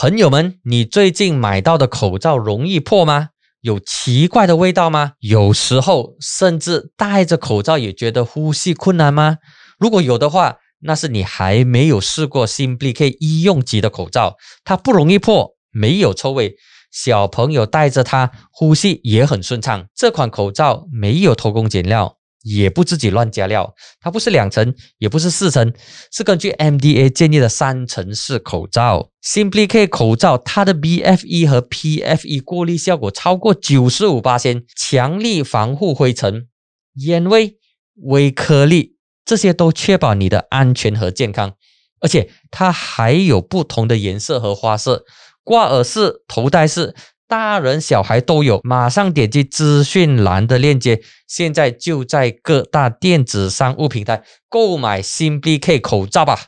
朋友们，你最近买到的口罩容易破吗？有奇怪的味道吗？有时候甚至戴着口罩也觉得呼吸困难吗？如果有的话，那是你还没有试过 Simply K 医用级的口罩，它不容易破，没有臭味。小朋友戴着它，呼吸也很顺畅。这款口罩没有偷工减料，也不自己乱加料。它不是两层，也不是四层，是根据 MDA 建议的三层式口罩。Simply K 口罩，它的 BFE 和 PFE 过滤效果超过九十五八千，强力防护灰尘、烟味、微颗粒，这些都确保你的安全和健康。而且它还有不同的颜色和花色。挂耳式、头戴式，大人小孩都有。马上点击资讯栏的链接，现在就在各大电子商务平台购买新 B K 口罩吧。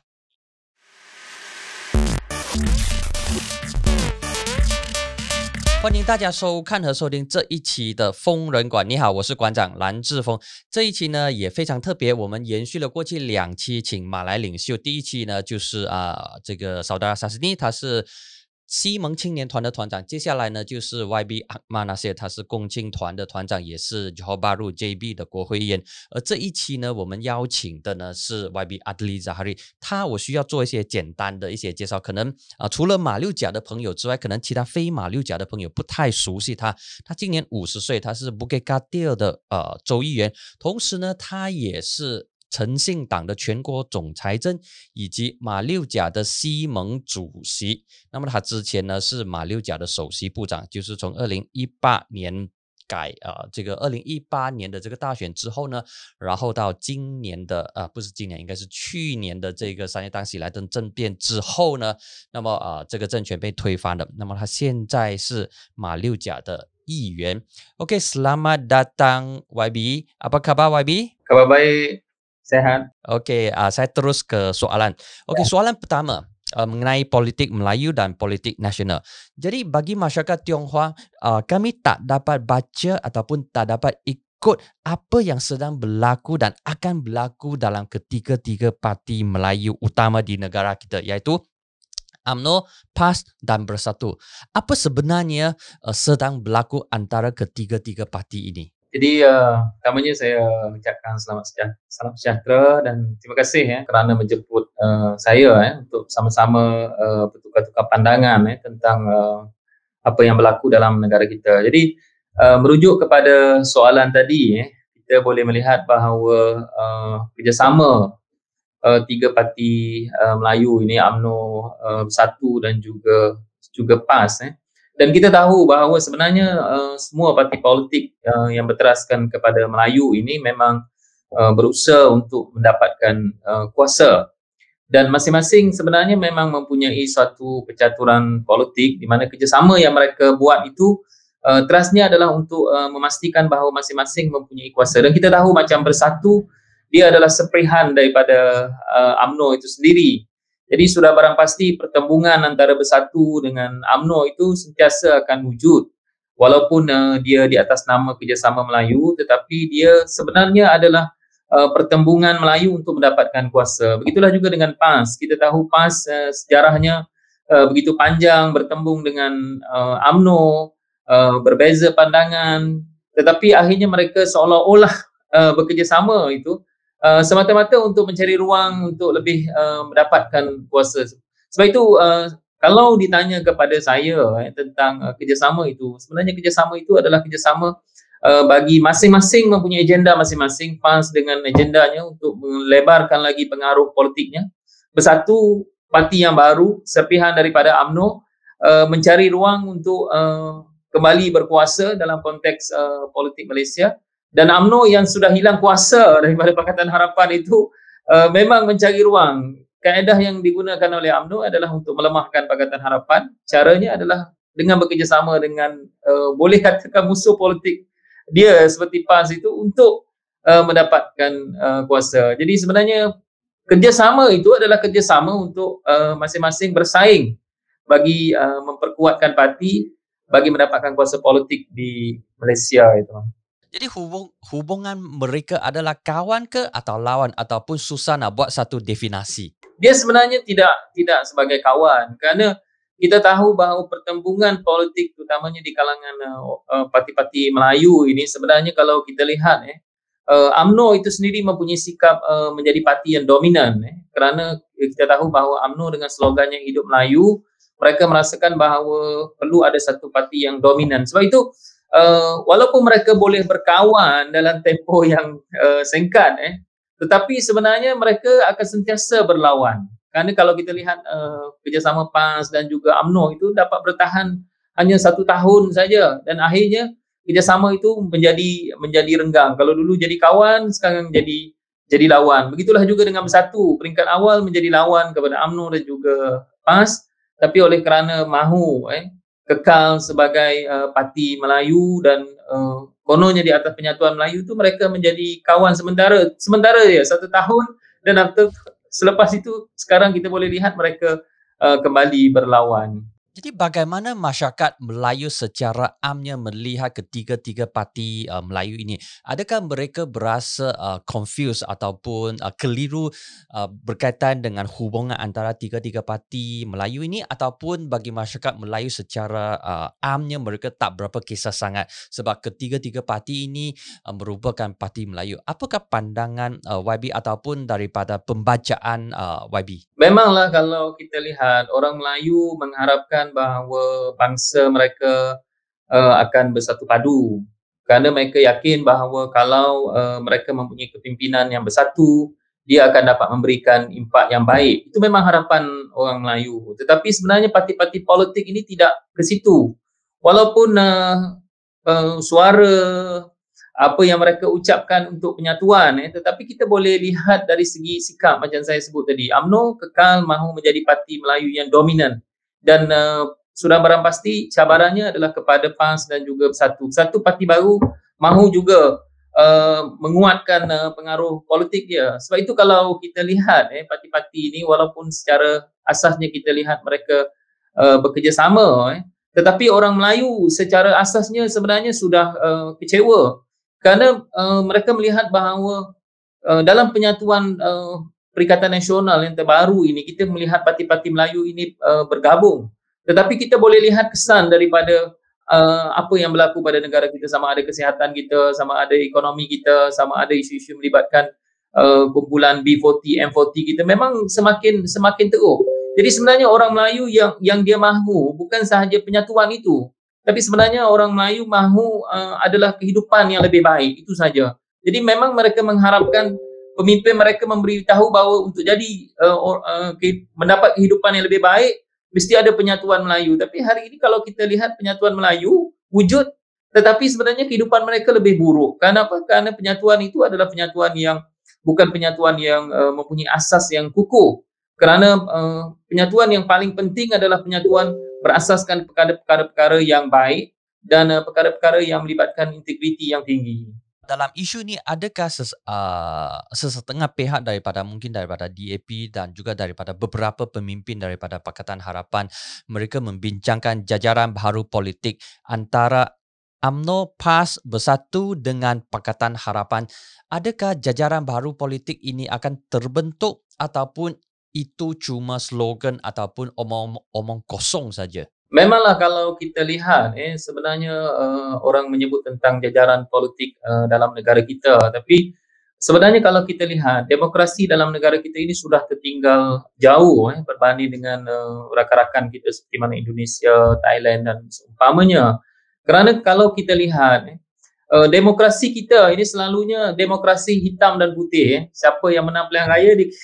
欢迎大家收看和收听这一期的疯人馆。你好，我是馆长蓝志峰。这一期呢也非常特别，我们延续了过去两期，请马来领袖。第一期呢就是啊，这个萨达萨斯尼，他是。西蒙青年团的团长，接下来呢就是 YB 阿马那些，他是共青团的团长，也是 Johor JB 的国会议员。而这一期呢，我们邀请的呢是 YB 阿德里扎哈里，他我需要做一些简单的一些介绍。可能啊，除了马六甲的朋友之外，可能其他非马六甲的朋友不太熟悉他。他今年五十岁，他是 Bukit Kadir 的呃州议员，同时呢，他也是。诚信党的全国总裁政以及马六甲的西盟主席，那么他之前呢是马六甲的首席部长，就是从二零一八年改啊这个二零一八年的这个大选之后呢，然后到今年的啊不是今年应该是去年的这个三月当喜来登政变之后呢，那么啊这个政权被推翻了，那么他现在是马六甲的议员。OK，Selamat datang YB，apa kabar, YB？Kebabai。Sehat. Okey, uh, saya terus ke soalan. Okey, ya. soalan pertama uh, mengenai politik Melayu dan politik nasional. Jadi bagi masyarakat Tionghoa, uh, kami tak dapat baca ataupun tak dapat ikut apa yang sedang berlaku dan akan berlaku dalam ketiga-tiga parti Melayu utama di negara kita iaitu UMNO, PAS dan Bersatu. Apa sebenarnya uh, sedang berlaku antara ketiga-tiga parti ini? Jadi uh, pertamanya saya ucapkan selamat sejahtera, salam sejahtera dan terima kasih ya kerana menjemput uh, saya ya untuk sama-sama uh, bertukar-tukar pandangan ya tentang uh, apa yang berlaku dalam negara kita. Jadi uh, merujuk kepada soalan tadi ya, kita boleh melihat bahawa uh, kerjasama uh, tiga parti uh, Melayu ini UMNO uh, satu dan juga juga PAS ya, dan kita tahu bahawa sebenarnya uh, semua parti politik uh, yang berteraskan kepada Melayu ini memang uh, berusaha untuk mendapatkan uh, kuasa. Dan masing-masing sebenarnya memang mempunyai suatu percaturan politik di mana kerjasama yang mereka buat itu uh, terasnya adalah untuk uh, memastikan bahawa masing-masing mempunyai kuasa. Dan kita tahu macam bersatu dia adalah seperihan daripada uh, UMNO itu sendiri jadi sudah barang pasti pertembungan antara bersatu dengan AMNO itu sentiasa akan wujud. Walaupun uh, dia di atas nama kerjasama Melayu tetapi dia sebenarnya adalah uh, pertembungan Melayu untuk mendapatkan kuasa. Begitulah juga dengan PAS. Kita tahu PAS uh, sejarahnya uh, begitu panjang bertembung dengan uh, AMNO, uh, berbeza pandangan tetapi akhirnya mereka seolah-olah uh, bekerjasama itu Uh, semata-mata untuk mencari ruang untuk lebih uh, mendapatkan kuasa. Sebab itu uh, kalau ditanya kepada saya eh, tentang uh, kerjasama itu, sebenarnya kerjasama itu adalah kerjasama uh, bagi masing-masing mempunyai agenda masing-masing PAS dengan agendanya untuk melebarkan lagi pengaruh politiknya. Bersatu parti yang baru, serpihan daripada AMNO uh, mencari ruang untuk uh, kembali berkuasa dalam konteks uh, politik Malaysia dan AMNO yang sudah hilang kuasa daripada Pakatan Harapan itu uh, memang mencari ruang. Kaedah yang digunakan oleh AMNO adalah untuk melemahkan Pakatan Harapan. Caranya adalah dengan bekerjasama dengan uh, boleh katakan musuh politik dia seperti PAS itu untuk uh, mendapatkan uh, kuasa. Jadi sebenarnya kerjasama itu adalah kerjasama untuk uh, masing-masing bersaing bagi uh, memperkuatkan parti bagi mendapatkan kuasa politik di Malaysia itu. Jadi hubung, hubungan mereka adalah kawan ke atau lawan ataupun susah nak buat satu definasi? Dia sebenarnya tidak tidak sebagai kawan. Kerana kita tahu bahawa pertembungan politik terutamanya di kalangan uh, parti-parti Melayu ini sebenarnya kalau kita lihat eh uh, AMNO itu sendiri mempunyai sikap uh, menjadi parti yang dominan eh. Kerana kita tahu bahawa AMNO dengan slogannya hidup Melayu mereka merasakan bahawa perlu ada satu parti yang dominan. Sebab itu uh, walaupun mereka boleh berkawan dalam tempoh yang uh, singkat eh tetapi sebenarnya mereka akan sentiasa berlawan kerana kalau kita lihat uh, kerjasama PAS dan juga AMNO itu dapat bertahan hanya satu tahun saja dan akhirnya kerjasama itu menjadi menjadi renggang. Kalau dulu jadi kawan, sekarang jadi jadi lawan. Begitulah juga dengan bersatu. Peringkat awal menjadi lawan kepada AMNO dan juga PAS. Tapi oleh kerana mahu eh, kekal sebagai uh, parti Melayu dan uh, kononnya di atas penyatuan Melayu itu mereka menjadi kawan sementara. Sementara ya, satu tahun dan after selepas itu sekarang kita boleh lihat mereka uh, kembali berlawan. Jadi bagaimana masyarakat Melayu secara amnya melihat ketiga-tiga parti uh, Melayu ini? Adakah mereka berasa uh, confused ataupun uh, keliru uh, berkaitan dengan hubungan antara tiga-tiga parti Melayu ini ataupun bagi masyarakat Melayu secara uh, amnya mereka tak berapa kisah sangat sebab ketiga-tiga parti ini uh, merupakan parti Melayu. Apakah pandangan uh, YB ataupun daripada pembacaan uh, YB? Memanglah kalau kita lihat orang Melayu mengharapkan mengatakan bahawa bangsa mereka uh, akan bersatu padu. Kerana mereka yakin bahawa kalau uh, mereka mempunyai kepimpinan yang bersatu dia akan dapat memberikan impak yang baik. Itu memang harapan orang Melayu. Tetapi sebenarnya parti-parti politik ini tidak ke situ. Walaupun uh, uh, suara apa yang mereka ucapkan untuk penyatuan eh tetapi kita boleh lihat dari segi sikap macam saya sebut tadi. AMNO kekal mahu menjadi parti Melayu yang dominan dan uh, sudah barang pasti cabarannya adalah kepada PAS dan juga Bersatu. Satu parti baru mahu juga uh, menguatkan uh, pengaruh politik dia. Sebab itu kalau kita lihat eh parti-parti ini walaupun secara asasnya kita lihat mereka uh, bekerjasama eh tetapi orang Melayu secara asasnya sebenarnya sudah uh, kecewa kerana uh, mereka melihat bahawa uh, dalam penyatuan uh, Perikatan Nasional yang terbaru ini kita melihat parti-parti Melayu ini uh, bergabung. Tetapi kita boleh lihat kesan daripada uh, apa yang berlaku pada negara kita. Sama ada kesihatan kita sama ada ekonomi kita sama ada isu-isu melibatkan uh, kumpulan B40 M40 kita. Memang semakin semakin teruk jadi sebenarnya orang Melayu yang yang dia mahu bukan sahaja penyatuan itu. Tapi sebenarnya orang Melayu mahu uh, adalah kehidupan yang lebih baik. Itu saja. Jadi memang mereka mengharapkan pemimpin mereka memberitahu bahawa untuk jadi uh, uh, mendapat kehidupan yang lebih baik mesti ada penyatuan Melayu. Tapi hari ini kalau kita lihat penyatuan Melayu wujud tetapi sebenarnya kehidupan mereka lebih buruk. Karena apa? Kerana penyatuan itu adalah penyatuan yang bukan penyatuan yang uh, mempunyai asas yang kukuh. Kerana uh, penyatuan yang paling penting adalah penyatuan berasaskan perkara-perkara yang baik dan uh, perkara-perkara yang melibatkan integriti yang tinggi dalam isu ni adakah ses, uh, sesetengah pihak daripada mungkin daripada DAP dan juga daripada beberapa pemimpin daripada Pakatan Harapan mereka membincangkan jajaran baru politik antara AMNO PAS bersatu dengan Pakatan Harapan? Adakah jajaran baru politik ini akan terbentuk ataupun itu cuma slogan ataupun omong-omong kosong saja Memanglah kalau kita lihat eh sebenarnya uh, orang menyebut tentang jajaran politik uh, dalam negara kita tapi sebenarnya kalau kita lihat demokrasi dalam negara kita ini sudah tertinggal jauh eh berbanding dengan uh, rakan-rakan kita seperti mana Indonesia, Thailand dan seumpamanya. Kerana kalau kita lihat eh uh, demokrasi kita ini selalunya demokrasi hitam dan putih eh. Siapa yang menang pilihan raya di,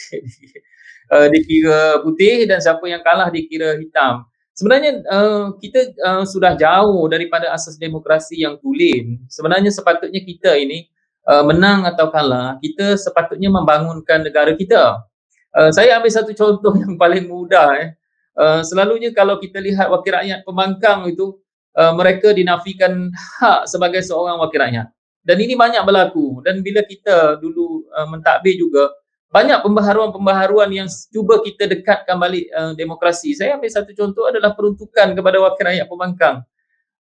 uh, dikira putih dan siapa yang kalah dikira hitam sebenarnya uh, kita uh, sudah jauh daripada asas demokrasi yang tulen. Sebenarnya sepatutnya kita ini uh, menang atau kalah, kita sepatutnya membangunkan negara kita. Uh, saya ambil satu contoh yang paling mudah. Eh. Uh, selalunya kalau kita lihat wakil rakyat pembangkang itu, uh, mereka dinafikan hak sebagai seorang wakil rakyat. Dan ini banyak berlaku. Dan bila kita dulu uh, mentadbir juga, banyak pembaharuan-pembaharuan yang cuba kita dekatkan balik uh, demokrasi. Saya ambil satu contoh adalah peruntukan kepada wakil rakyat pembangkang.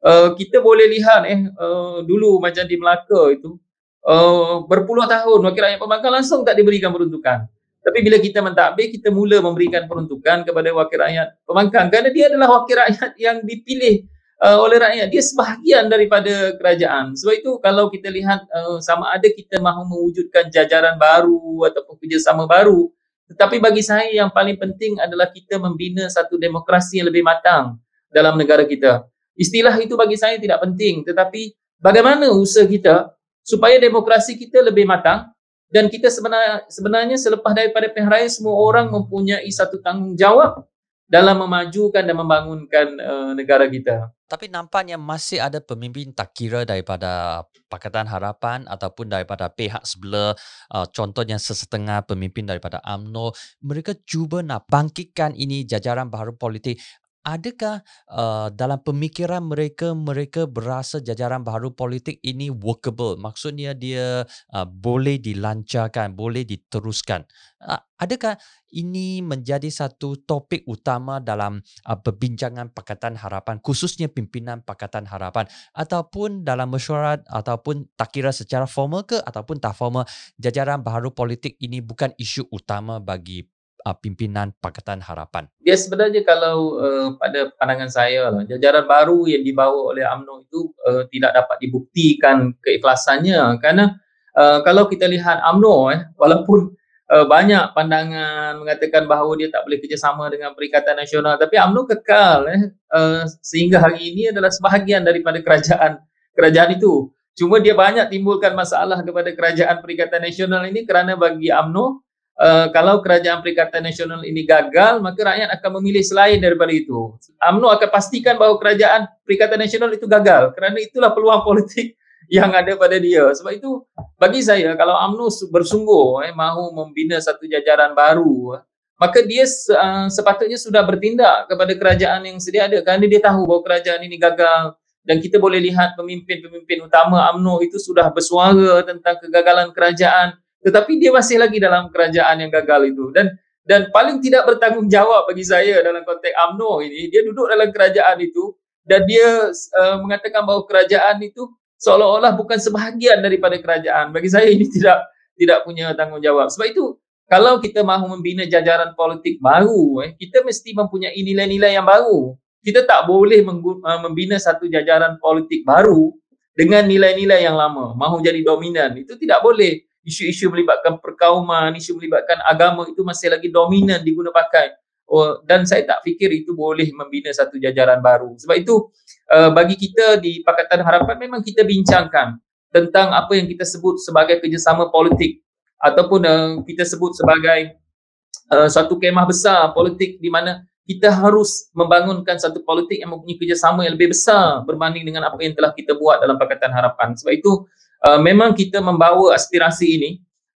Uh, kita boleh lihat eh uh, dulu macam di Melaka itu uh, berpuluh tahun wakil rakyat pembangkang langsung tak diberikan peruntukan. Tapi bila kita mentadbir, kita mula memberikan peruntukan kepada wakil rakyat pembangkang kerana dia adalah wakil rakyat yang dipilih uh, oleh rakyat. Dia sebahagian daripada kerajaan. Sebab itu kalau kita lihat uh, sama ada kita mahu mewujudkan jajaran baru ataupun kerjasama baru, tetapi bagi saya yang paling penting adalah kita membina satu demokrasi yang lebih matang dalam negara kita. Istilah itu bagi saya tidak penting, tetapi bagaimana usaha kita supaya demokrasi kita lebih matang dan kita sebenarnya, sebenarnya selepas daripada pilihan raya semua orang mempunyai satu tanggungjawab dalam memajukan dan membangunkan uh, negara kita. Tapi nampaknya masih ada pemimpin tak kira daripada Pakatan Harapan ataupun daripada pihak sebelah uh, contohnya sesetengah pemimpin daripada AMNO mereka cuba nak bangkitkan ini jajaran baru politik adakah uh, dalam pemikiran mereka mereka berasa jajaran baru politik ini workable? Maksudnya dia uh, boleh dilancarkan boleh diteruskan. Uh, adakah ini menjadi satu topik utama dalam uh, perbincangan Pakatan Harapan khususnya pimpinan Pakatan Harapan? Ataupun dalam mesyuarat ataupun tak kira secara formal ke ataupun tak formal jajaran baru politik ini bukan isu utama bagi uh, pimpinan Pakatan Harapan? Dia sebenarnya kalau uh, pada pandangan saya lah, jajaran baru yang dibawa oleh AMNO itu uh, tidak dapat dibuktikan keikhlasannya kerana uh, kalau kita lihat AMNO eh walaupun uh, banyak pandangan mengatakan bahawa dia tak boleh kerjasama dengan Perikatan Nasional tapi AMNO kekal eh uh, sehingga hari ini adalah sebahagian daripada kerajaan kerajaan itu. Cuma dia banyak timbulkan masalah kepada kerajaan Perikatan Nasional ini kerana bagi AMNO uh, kalau kerajaan Perikatan Nasional ini gagal, maka rakyat akan memilih selain daripada itu. UMNO akan pastikan bahawa kerajaan Perikatan Nasional itu gagal kerana itulah peluang politik yang ada pada dia. Sebab itu bagi saya kalau UMNO bersungguh eh, mahu membina satu jajaran baru, maka dia uh, sepatutnya sudah bertindak kepada kerajaan yang sedia ada kerana dia tahu bahawa kerajaan ini gagal dan kita boleh lihat pemimpin-pemimpin utama UMNO itu sudah bersuara tentang kegagalan kerajaan tetapi dia masih lagi dalam kerajaan yang gagal itu. Dan dan paling tidak bertanggungjawab bagi saya dalam konteks AMNO ini dia duduk dalam kerajaan itu dan dia uh, mengatakan bahawa kerajaan itu seolah-olah bukan sebahagian daripada kerajaan. Bagi saya ini tidak tidak punya tanggungjawab. Sebab itu kalau kita mahu membina jajaran politik baru eh, kita mesti mempunyai nilai-nilai yang baru. Kita tak boleh uh, membina satu jajaran politik baru dengan nilai-nilai yang lama. Mahu jadi dominan. Itu tidak boleh isu-isu melibatkan perkauman, isu melibatkan agama itu masih lagi dominan diguna pakai. Oh, dan saya tak fikir itu boleh membina satu jajaran baru. Sebab itu uh, bagi kita di Pakatan Harapan memang kita bincangkan tentang apa yang kita sebut sebagai kerjasama politik ataupun uh, kita sebut sebagai uh, satu kemah besar politik di mana kita harus membangunkan satu politik yang mempunyai kerjasama yang lebih besar berbanding dengan apa yang telah kita buat dalam Pakatan Harapan. Sebab itu uh, memang kita membawa aspirasi ini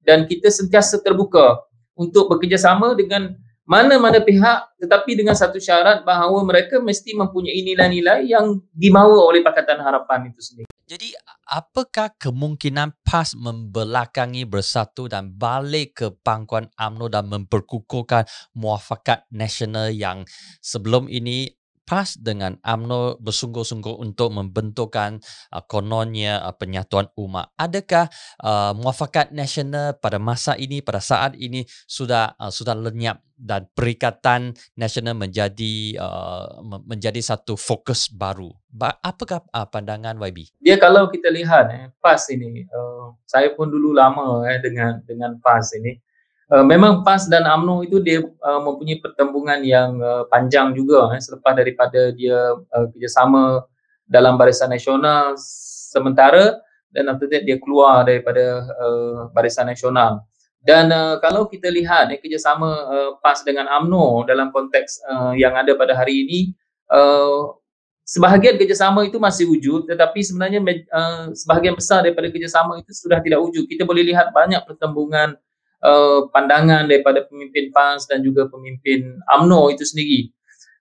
dan kita sentiasa terbuka untuk bekerjasama dengan mana-mana pihak tetapi dengan satu syarat bahawa mereka mesti mempunyai nilai-nilai yang dimahu oleh Pakatan Harapan itu sendiri. Jadi apakah kemungkinan PAS membelakangi bersatu dan balik ke pangkuan UMNO dan memperkukuhkan muafakat nasional yang sebelum ini PAS dengan AMNO bersungguh-sungguh untuk membentukkan uh, kononnya uh, penyatuan umat. Adakah uh, muafakat nasional pada masa ini, pada saat ini sudah uh, sudah lenyap dan perikatan nasional menjadi uh, menjadi satu fokus baru. Ba- apakah uh, pandangan YB? Ya kalau kita lihat eh, PAS ini, uh, saya pun dulu lama eh, dengan dengan PAS ini. Uh, memang PAS dan AMNO itu dia uh, mempunyai pertembungan yang uh, panjang juga eh, selepas daripada dia uh, kerjasama dalam Barisan Nasional sementara dan after that dia keluar daripada uh, Barisan Nasional. Dan uh, kalau kita lihat eh, kerjasama uh, PAS dengan AMNO dalam konteks uh, yang ada pada hari ini, uh, sebahagian kerjasama itu masih wujud tetapi sebenarnya uh, sebahagian besar daripada kerjasama itu sudah tidak wujud. Kita boleh lihat banyak pertembungan uh, pandangan daripada pemimpin PAS dan juga pemimpin AMNO itu sendiri.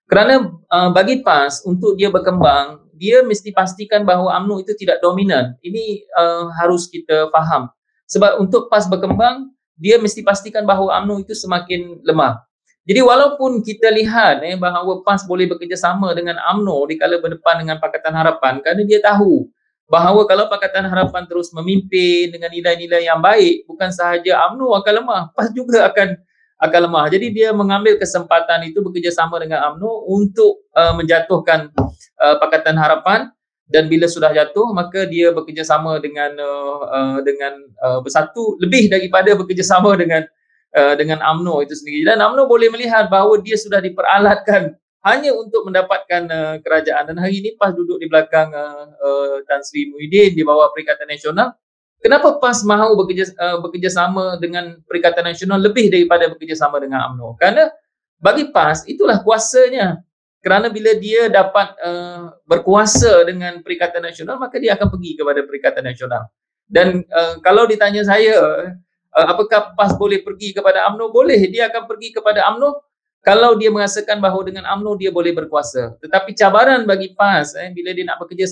Kerana uh, bagi PAS untuk dia berkembang, dia mesti pastikan bahawa AMNO itu tidak dominan. Ini uh, harus kita faham. Sebab untuk PAS berkembang, dia mesti pastikan bahawa AMNO itu semakin lemah. Jadi walaupun kita lihat eh, bahawa PAS boleh bekerjasama dengan AMNO di kala berdepan dengan Pakatan Harapan kerana dia tahu bahawa kalau Pakatan Harapan terus memimpin dengan nilai-nilai yang baik, bukan sahaja UMNO akan lemah, PAS juga akan akan lemah. Jadi dia mengambil kesempatan itu bekerjasama dengan AMNO untuk uh, menjatuhkan uh, Pakatan Harapan dan bila sudah jatuh maka dia bekerjasama dengan uh, uh, dengan uh, bersatu lebih daripada bekerjasama dengan uh, dengan AMNO itu sendiri. Dan AMNO boleh melihat bahawa dia sudah diperalatkan hanya untuk mendapatkan uh, kerajaan dan hari ini PAS duduk di belakang uh, uh, Tan Sri Muhyiddin di bawah Perikatan Nasional Kenapa PAS mahu bekerja, uh, bekerjasama dengan Perikatan Nasional lebih daripada bekerjasama dengan UMNO? Kerana bagi PAS itulah kuasanya. Kerana bila dia dapat uh, berkuasa dengan Perikatan Nasional maka dia akan pergi kepada Perikatan Nasional. Dan uh, kalau ditanya saya uh, apakah PAS boleh pergi kepada UMNO? Boleh, dia akan pergi kepada UMNO kalau dia merasakan bahawa dengan UMNO dia boleh berkuasa. Tetapi cabaran bagi PAS eh, bila dia nak bekerja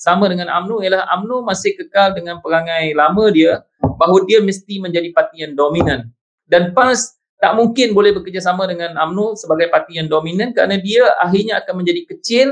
sama dengan AMNO ialah AMNO masih kekal dengan perangai lama dia bahawa dia mesti menjadi parti yang dominan dan PAS tak mungkin boleh bekerjasama dengan AMNO sebagai parti yang dominan kerana dia akhirnya akan menjadi kecil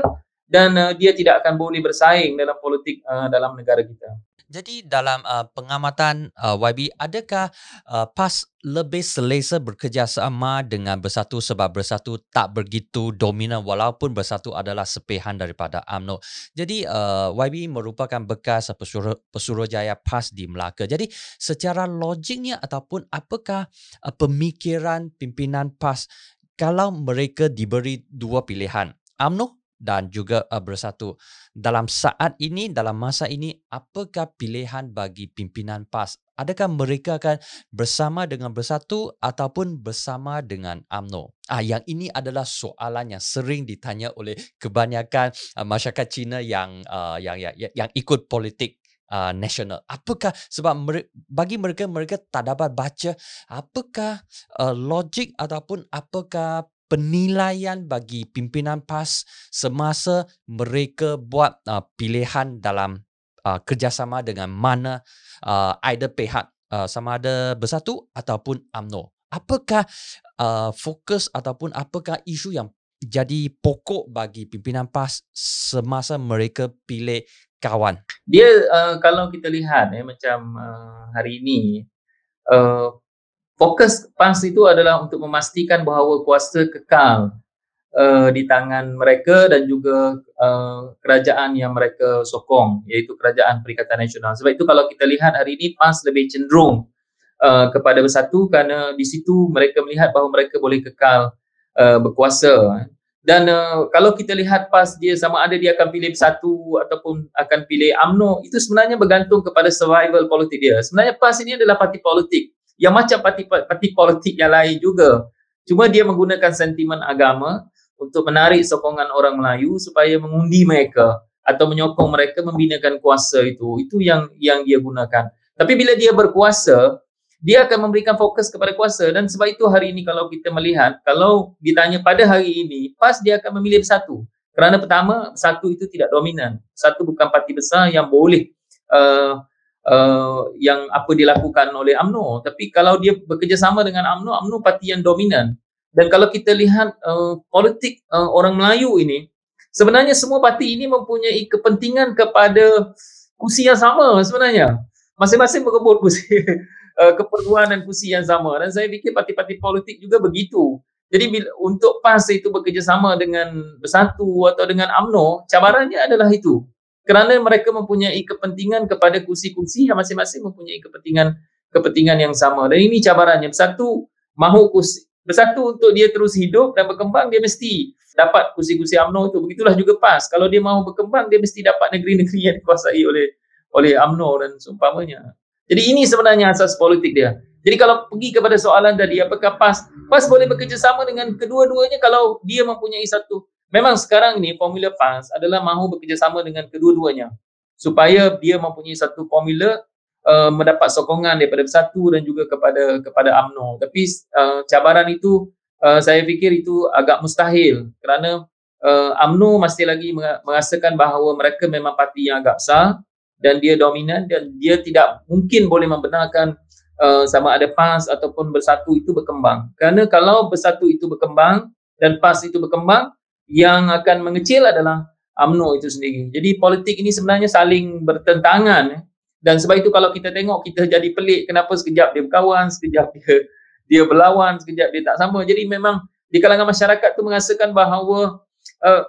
dan uh, dia tidak akan boleh bersaing dalam politik uh, dalam negara kita. Jadi dalam uh, pengamatan uh, YB, adakah uh, PAS lebih selesa bekerjasama dengan Bersatu sebab Bersatu tak begitu dominan walaupun Bersatu adalah sepihan daripada AMNO. Jadi uh, YB merupakan bekas pesuruh, pesuruhjaya PAS di Melaka. Jadi secara logiknya ataupun apakah uh, pemikiran pimpinan PAS kalau mereka diberi dua pilihan, AMNO dan juga uh, bersatu. Dalam saat ini, dalam masa ini, apakah pilihan bagi pimpinan PAS? Adakah mereka akan bersama dengan bersatu ataupun bersama dengan AMNO? Ah, yang ini adalah soalan yang sering ditanya oleh kebanyakan uh, masyarakat Cina yang, uh, yang yang yang ikut politik Uh, nasional. Apakah sebab mere- bagi mereka mereka tak dapat baca apakah uh, logik ataupun apakah penilaian bagi pimpinan PAS semasa mereka buat uh, pilihan dalam uh, kerjasama dengan mana uh, either pihak uh, sama ada bersatu ataupun AMNO. Apakah uh, fokus ataupun apakah isu yang jadi pokok bagi pimpinan PAS semasa mereka pilih kawan? Dia uh, kalau kita lihat eh, macam uh, hari ini uh, fokus PAS itu adalah untuk memastikan bahawa kuasa kekal uh, di tangan mereka dan juga uh, kerajaan yang mereka sokong iaitu kerajaan Perikatan Nasional. Sebab itu kalau kita lihat hari ini PAS lebih cenderung uh, kepada bersatu kerana di situ mereka melihat bahawa mereka boleh kekal uh, berkuasa. Dan uh, kalau kita lihat PAS dia sama ada dia akan pilih bersatu ataupun akan pilih AMNO itu sebenarnya bergantung kepada survival politik dia. Sebenarnya PAS ini adalah parti politik yang macam parti-parti politik yang lain juga. Cuma dia menggunakan sentimen agama untuk menarik sokongan orang Melayu supaya mengundi mereka atau menyokong mereka membinakan kuasa itu. Itu yang yang dia gunakan. Tapi bila dia berkuasa, dia akan memberikan fokus kepada kuasa dan sebab itu hari ini kalau kita melihat, kalau ditanya pada hari ini, PAS dia akan memilih satu. Kerana pertama, satu itu tidak dominan. Satu bukan parti besar yang boleh uh, uh, yang apa dilakukan oleh AMNO tapi kalau dia bekerjasama dengan AMNO AMNO parti yang dominan. Dan kalau kita lihat uh, politik uh, orang Melayu ini sebenarnya semua parti ini mempunyai kepentingan kepada kursi yang sama sebenarnya. Masing-masing berebut kursi uh, keperluan dan kursi yang sama. Dan saya fikir parti-parti politik juga begitu. Jadi bila, untuk PAS itu bekerjasama dengan Bersatu atau dengan AMNO cabarannya adalah itu kerana mereka mempunyai kepentingan kepada kursi-kursi yang masing-masing mempunyai kepentingan kepentingan yang sama. Dan ini cabarannya. Satu mahu kursi bersatu untuk dia terus hidup dan berkembang dia mesti dapat kursi-kursi UMNO itu begitulah juga PAS. Kalau dia mahu berkembang dia mesti dapat negeri-negeri yang dikuasai oleh oleh UMNO dan seumpamanya. Jadi ini sebenarnya asas politik dia. Jadi kalau pergi kepada soalan tadi apakah PAS PAS boleh bekerjasama dengan kedua-duanya kalau dia mempunyai satu memang sekarang ni formula PAS adalah mahu bekerjasama dengan kedua-duanya. Supaya dia mempunyai satu formula uh, mendapat sokongan daripada satu dan juga kepada kepada AMNO tapi uh, cabaran itu uh, saya fikir itu agak mustahil kerana uh, masih lagi merasakan bahawa mereka memang parti yang agak besar dan dia dominan dan dia tidak mungkin boleh membenarkan uh, sama ada PAS ataupun bersatu itu berkembang. Kerana kalau bersatu itu berkembang dan PAS itu berkembang yang akan mengecil adalah UMNO itu sendiri. Jadi politik ini sebenarnya saling bertentangan eh. dan sebab itu kalau kita tengok kita jadi pelik kenapa sekejap dia berkawan, sekejap dia dia berlawan sekejap dia tak sama jadi memang di kalangan masyarakat tu merasakan bahawa uh,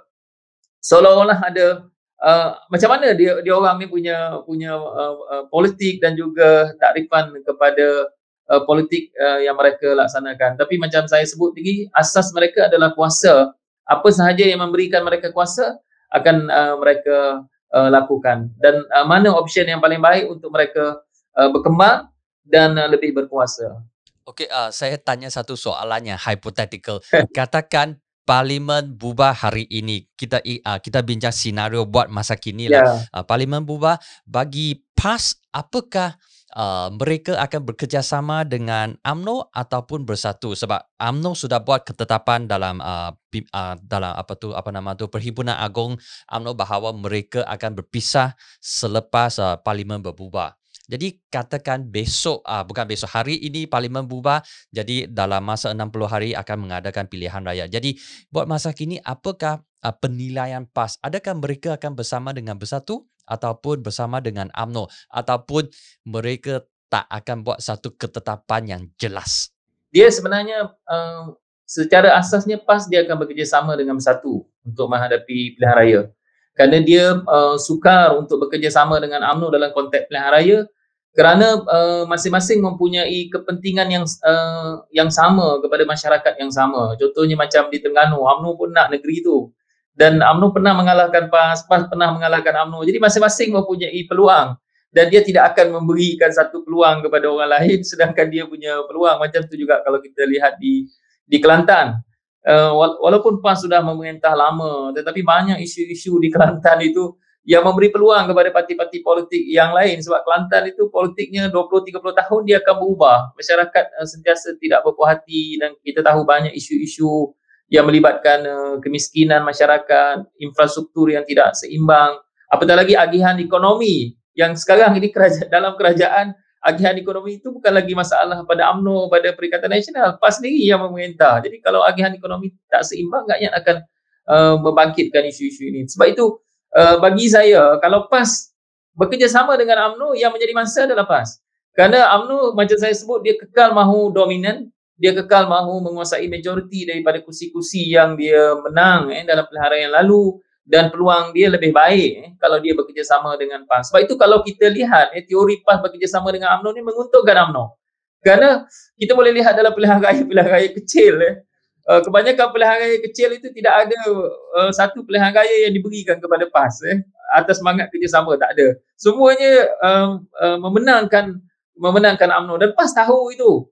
seolah-olah ada uh, macam mana dia dia orang ni punya punya uh, uh, politik dan juga takrifan kepada uh, politik uh, yang mereka laksanakan tapi macam saya sebut tadi asas mereka adalah kuasa apa sahaja yang memberikan mereka kuasa akan uh, mereka uh, lakukan dan uh, mana option yang paling baik untuk mereka uh, berkembang dan uh, lebih berkuasa Okey, uh, saya tanya satu soalannya hypothetical. Katakan parlimen bubar hari ini. Kita uh, kita bincang senario buat masa kini lah. Yeah. Uh, parlimen bubar bagi PAS apakah uh, mereka akan bekerjasama dengan AMNO ataupun bersatu sebab AMNO sudah buat ketetapan dalam uh, uh, dalam apa tu apa nama tu Perhimpunan Agung AMNO bahawa mereka akan berpisah selepas uh, parlimen berbubar. Jadi katakan besok uh, bukan besok hari ini parlimen bubar jadi dalam masa 60 hari akan mengadakan pilihan raya. Jadi buat masa kini apakah uh, penilaian PAS? Adakah mereka akan bersama dengan Bersatu ataupun bersama dengan AMNO ataupun mereka tak akan buat satu ketetapan yang jelas? Dia sebenarnya uh, secara asasnya PAS dia akan bekerjasama dengan Bersatu untuk menghadapi pilihan raya. Kerana dia uh, sukar untuk bekerjasama dengan AMNO dalam konteks pilihan raya, kerana uh, masing-masing mempunyai kepentingan yang uh, yang sama kepada masyarakat yang sama. Contohnya macam di Terengganu, UMNO pun nak negeri itu. Dan UMNO pernah mengalahkan PAS, PAS pernah mengalahkan UMNO. Jadi masing-masing mempunyai peluang dan dia tidak akan memberikan satu peluang kepada orang lain sedangkan dia punya peluang. Macam tu juga kalau kita lihat di di Kelantan. Uh, walaupun PAS sudah memerintah lama tetapi banyak isu-isu di Kelantan itu yang memberi peluang kepada parti-parti politik yang lain sebab Kelantan itu politiknya 20-30 tahun dia akan berubah masyarakat uh, sentiasa tidak berpuas hati dan kita tahu banyak isu-isu yang melibatkan uh, kemiskinan masyarakat infrastruktur yang tidak seimbang. Apatah lagi agihan ekonomi yang sekarang ini kerajaan, dalam kerajaan agihan ekonomi itu bukan lagi masalah pada AMNO pada Perikatan Nasional. PAS sendiri yang memerintah. Jadi kalau agihan ekonomi tak seimbang agaknya akan uh, membangkitkan isu-isu ini. Sebab itu uh, bagi saya kalau PAS bekerjasama dengan AMNO yang menjadi masa adalah PAS. Kerana AMNO macam saya sebut dia kekal mahu dominan, dia kekal mahu menguasai majoriti daripada kursi-kursi yang dia menang eh, dalam pilihan yang lalu dan peluang dia lebih baik eh, kalau dia bekerjasama dengan PAS. Sebab itu kalau kita lihat eh, teori PAS bekerjasama dengan AMNO ni menguntungkan AMNO. Kerana kita boleh lihat dalam pilihan raya-pilihan raya kecil eh, uh, kebanyakan pilihan raya kecil itu tidak ada uh, satu pilihan raya yang diberikan kepada PAS eh, atas semangat kerjasama tak ada. Semuanya um, uh, memenangkan memenangkan UMNO dan PAS tahu itu.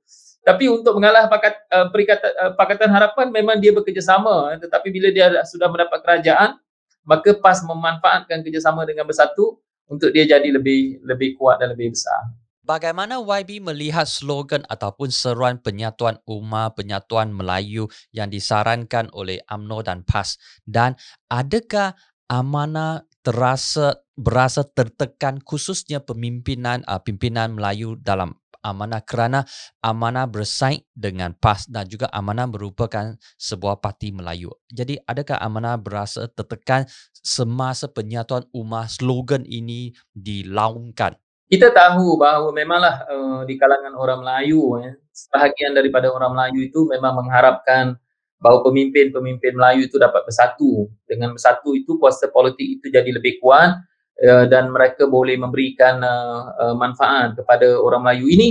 Tapi untuk mengalah pakat, uh, perikatan, uh, Pakatan Harapan memang dia bekerjasama eh, tetapi bila dia sudah mendapat kerajaan maka PAS memanfaatkan kerjasama dengan bersatu untuk dia jadi lebih lebih kuat dan lebih besar. Bagaimana YB melihat slogan ataupun seruan penyatuan umat, penyatuan Melayu yang disarankan oleh AMNO dan PAS? Dan adakah amanah terasa berasa tertekan khususnya pemimpinan uh, pimpinan Melayu dalam amanah kerana amanah bersaing dengan PAS dan juga amanah merupakan sebuah parti Melayu. Jadi adakah amanah berasa tertekan semasa penyatuan umat slogan ini dilaungkan? kita tahu bahawa memanglah uh, di kalangan orang Melayu ya, sebahagian daripada orang Melayu itu memang mengharapkan bahawa pemimpin-pemimpin Melayu itu dapat bersatu. Dengan bersatu itu kuasa politik itu jadi lebih kuat uh, dan mereka boleh memberikan uh, uh, manfaat kepada orang Melayu. Ini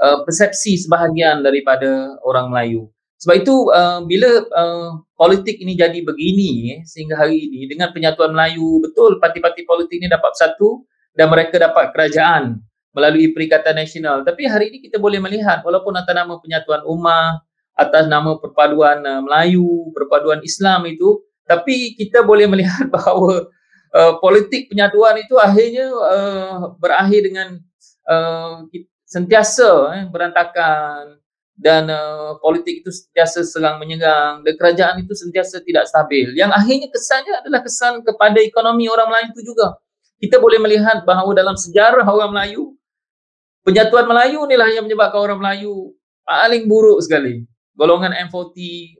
uh, persepsi sebahagian daripada orang Melayu. Sebab itu uh, bila uh, politik ini jadi begini eh, sehingga hari ini dengan penyatuan Melayu betul parti-parti politik ini dapat bersatu dan mereka dapat kerajaan melalui Perikatan Nasional. Tapi hari ini kita boleh melihat walaupun atas nama penyatuan ummah, atas nama perpaduan uh, Melayu, perpaduan Islam itu, tapi kita boleh melihat bahawa uh, politik penyatuan itu akhirnya uh, berakhir dengan uh, sentiasa eh, berantakan dan uh, politik itu sentiasa serang menyerang dan kerajaan itu sentiasa tidak stabil. Yang akhirnya kesannya adalah kesan kepada ekonomi orang Melayu itu juga kita boleh melihat bahawa dalam sejarah orang Melayu, penyatuan Melayu inilah yang menyebabkan orang Melayu paling buruk sekali. Golongan M40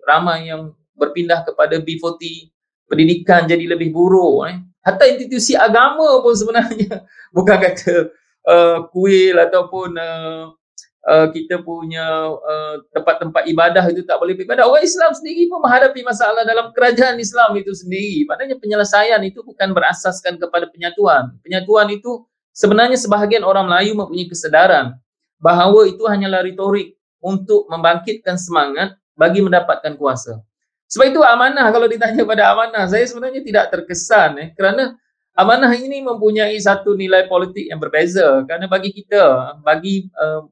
ramai yang berpindah kepada B40, pendidikan jadi lebih buruk. Eh. Hatta institusi agama pun sebenarnya bukan kata uh, kuil ataupun uh, uh, kita punya uh, tempat-tempat ibadah itu tak boleh beribadah. Orang Islam sendiri pun menghadapi masalah dalam kerajaan Islam itu sendiri. Maknanya penyelesaian itu bukan berasaskan kepada penyatuan. Penyatuan itu sebenarnya sebahagian orang Melayu mempunyai kesedaran bahawa itu hanyalah retorik untuk membangkitkan semangat bagi mendapatkan kuasa. Sebab itu amanah kalau ditanya pada amanah, saya sebenarnya tidak terkesan eh, kerana amanah ini mempunyai satu nilai politik yang berbeza kerana bagi kita, bagi uh,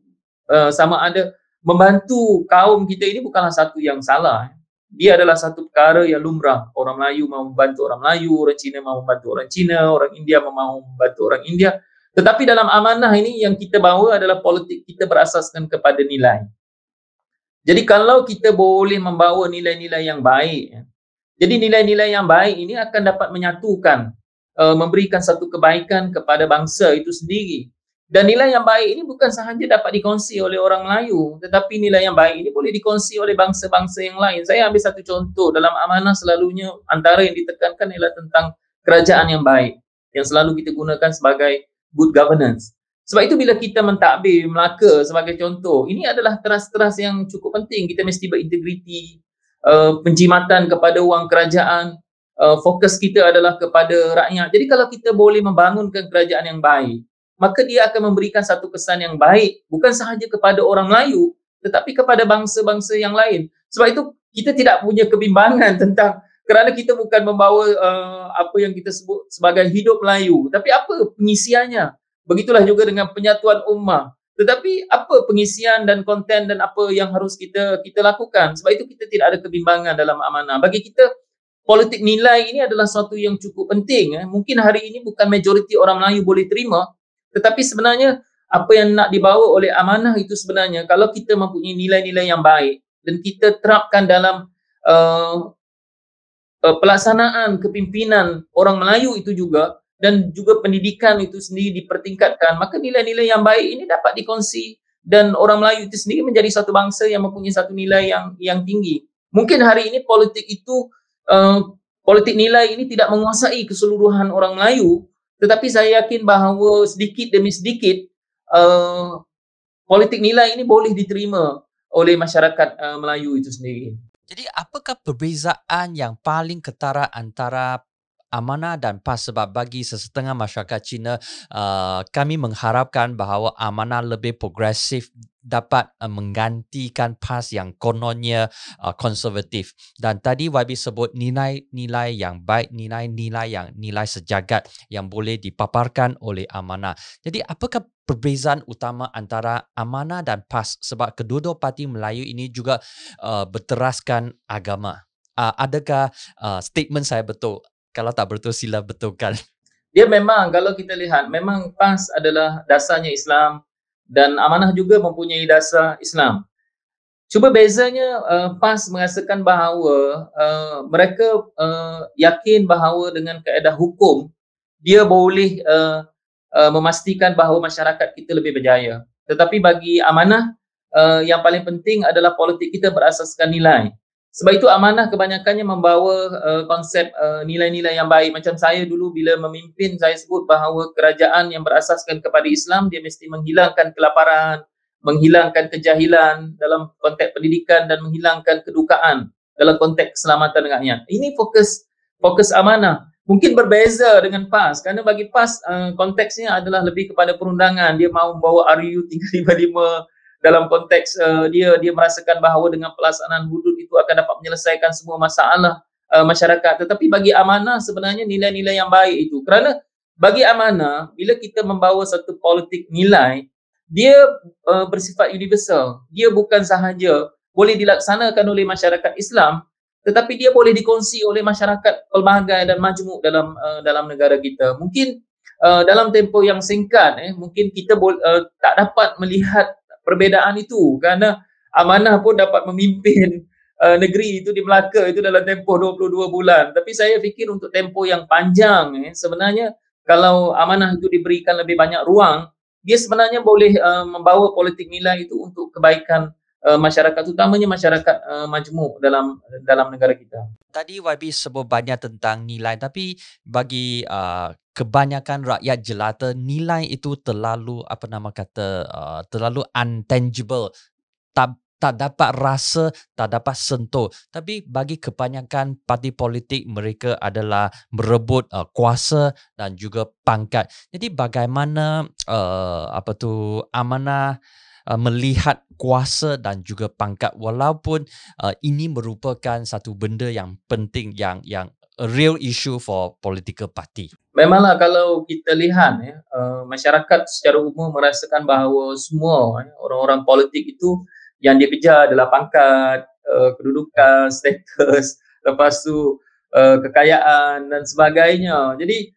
uh, sama ada membantu kaum kita ini bukanlah satu yang salah. Dia adalah satu perkara yang lumrah. Orang Melayu mau membantu orang Melayu, orang Cina mau membantu orang Cina, orang India mau membantu orang India. Tetapi dalam amanah ini yang kita bawa adalah politik kita berasaskan kepada nilai. Jadi kalau kita boleh membawa nilai-nilai yang baik, jadi nilai-nilai yang baik ini akan dapat menyatukan, uh, memberikan satu kebaikan kepada bangsa itu sendiri. Dan nilai yang baik ini bukan sahaja dapat dikongsi oleh orang Melayu, tetapi nilai yang baik ini boleh dikongsi oleh bangsa-bangsa yang lain. Saya ambil satu contoh dalam amanah selalunya antara yang ditekankan ialah tentang kerajaan yang baik yang selalu kita gunakan sebagai good governance. Sebab itu bila kita mentadbir Melaka sebagai contoh, ini adalah teras-teras yang cukup penting. Kita mesti berintegriti, uh, penjimatan kepada wang kerajaan, uh, fokus kita adalah kepada rakyat. Jadi kalau kita boleh membangunkan kerajaan yang baik, maka dia akan memberikan satu kesan yang baik bukan sahaja kepada orang Melayu tetapi kepada bangsa-bangsa yang lain. Sebab itu kita tidak punya kebimbangan tentang kerana kita bukan membawa uh, apa yang kita sebut sebagai hidup Melayu tapi apa pengisiannya. Begitulah juga dengan penyatuan ummah. Tetapi apa pengisian dan konten dan apa yang harus kita kita lakukan? Sebab itu kita tidak ada kebimbangan dalam amanah. Bagi kita politik nilai ini adalah sesuatu yang cukup penting. Eh. Mungkin hari ini bukan majoriti orang Melayu boleh terima, tetapi sebenarnya apa yang nak dibawa oleh amanah itu sebenarnya kalau kita mempunyai nilai-nilai yang baik dan kita terapkan dalam uh, uh, pelaksanaan kepimpinan orang Melayu itu juga dan juga pendidikan itu sendiri dipertingkatkan maka nilai-nilai yang baik ini dapat dikongsi dan orang Melayu itu sendiri menjadi satu bangsa yang mempunyai satu nilai yang yang tinggi. Mungkin hari ini politik itu uh, politik nilai ini tidak menguasai keseluruhan orang Melayu tetapi saya yakin bahawa sedikit demi sedikit uh, politik nilai ini boleh diterima oleh masyarakat uh, Melayu itu sendiri. Jadi apakah perbezaan yang paling ketara antara amanah dan PAS sebab bagi sesetengah masyarakat Cina uh, kami mengharapkan bahawa amanah lebih progresif dapat uh, menggantikan PAS yang kononnya uh, konservatif. Dan tadi YB sebut nilai-nilai yang baik nilai-nilai yang nilai sejagat yang boleh dipaparkan oleh amanah. Jadi apakah perbezaan utama antara amanah dan PAS sebab kedua-dua parti Melayu ini juga uh, berteraskan agama? Uh, adakah uh, statement saya betul kalau tak betul sila betulkan. Dia memang kalau kita lihat memang PAS adalah dasarnya Islam dan amanah juga mempunyai dasar Islam. Cuba bezanya uh, PAS merasakan bahawa uh, mereka uh, yakin bahawa dengan kaedah hukum dia boleh uh, uh, memastikan bahawa masyarakat kita lebih berjaya. Tetapi bagi amanah uh, yang paling penting adalah politik kita berasaskan nilai. Sebab itu amanah kebanyakannya membawa uh, konsep uh, nilai-nilai yang baik. Macam saya dulu bila memimpin, saya sebut bahawa kerajaan yang berasaskan kepada Islam, dia mesti menghilangkan kelaparan, menghilangkan kejahilan dalam konteks pendidikan dan menghilangkan kedukaan dalam konteks keselamatan rakyat. Ini fokus fokus amanah. Mungkin berbeza dengan PAS kerana bagi PAS uh, konteksnya adalah lebih kepada perundangan. Dia mahu membawa RU 355 dalam konteks uh, dia dia merasakan bahawa dengan pelaksanaan hudud itu akan dapat menyelesaikan semua masalah uh, masyarakat. Tetapi bagi amanah sebenarnya nilai-nilai yang baik itu. Kerana bagi amanah bila kita membawa satu politik nilai dia uh, bersifat universal. Dia bukan sahaja boleh dilaksanakan oleh masyarakat Islam tetapi dia boleh dikongsi oleh masyarakat pelbagai dan majmuk dalam uh, dalam negara kita. Mungkin uh, dalam tempoh yang singkat eh mungkin kita bol- uh, tak dapat melihat perbezaan itu. Kerana amanah pun dapat memimpin uh, negeri itu di Melaka itu dalam tempoh 22 bulan. Tapi saya fikir untuk tempoh yang panjang eh, sebenarnya kalau amanah itu diberikan lebih banyak ruang dia sebenarnya boleh uh, membawa politik nilai itu untuk kebaikan uh, masyarakat utamanya masyarakat uh, majmuk dalam dalam negara kita. Tadi YB sebut banyak tentang nilai tapi bagi uh, kebanyakan rakyat jelata nilai itu terlalu apa nama kata uh, terlalu untangible tak tak dapat rasa, tak dapat sentuh. Tapi bagi kebanyakan parti politik mereka adalah merebut uh, kuasa dan juga pangkat. Jadi bagaimana uh, apa tu amanah uh, melihat kuasa dan juga pangkat walaupun uh, ini merupakan satu benda yang penting yang yang a real issue for political party. Memanglah kalau kita lihat ya, uh, masyarakat secara umum merasakan bahawa semua ya, orang-orang politik itu yang dia kejar adalah pangkat, uh, kedudukan, status, lepas tu uh, kekayaan dan sebagainya. Jadi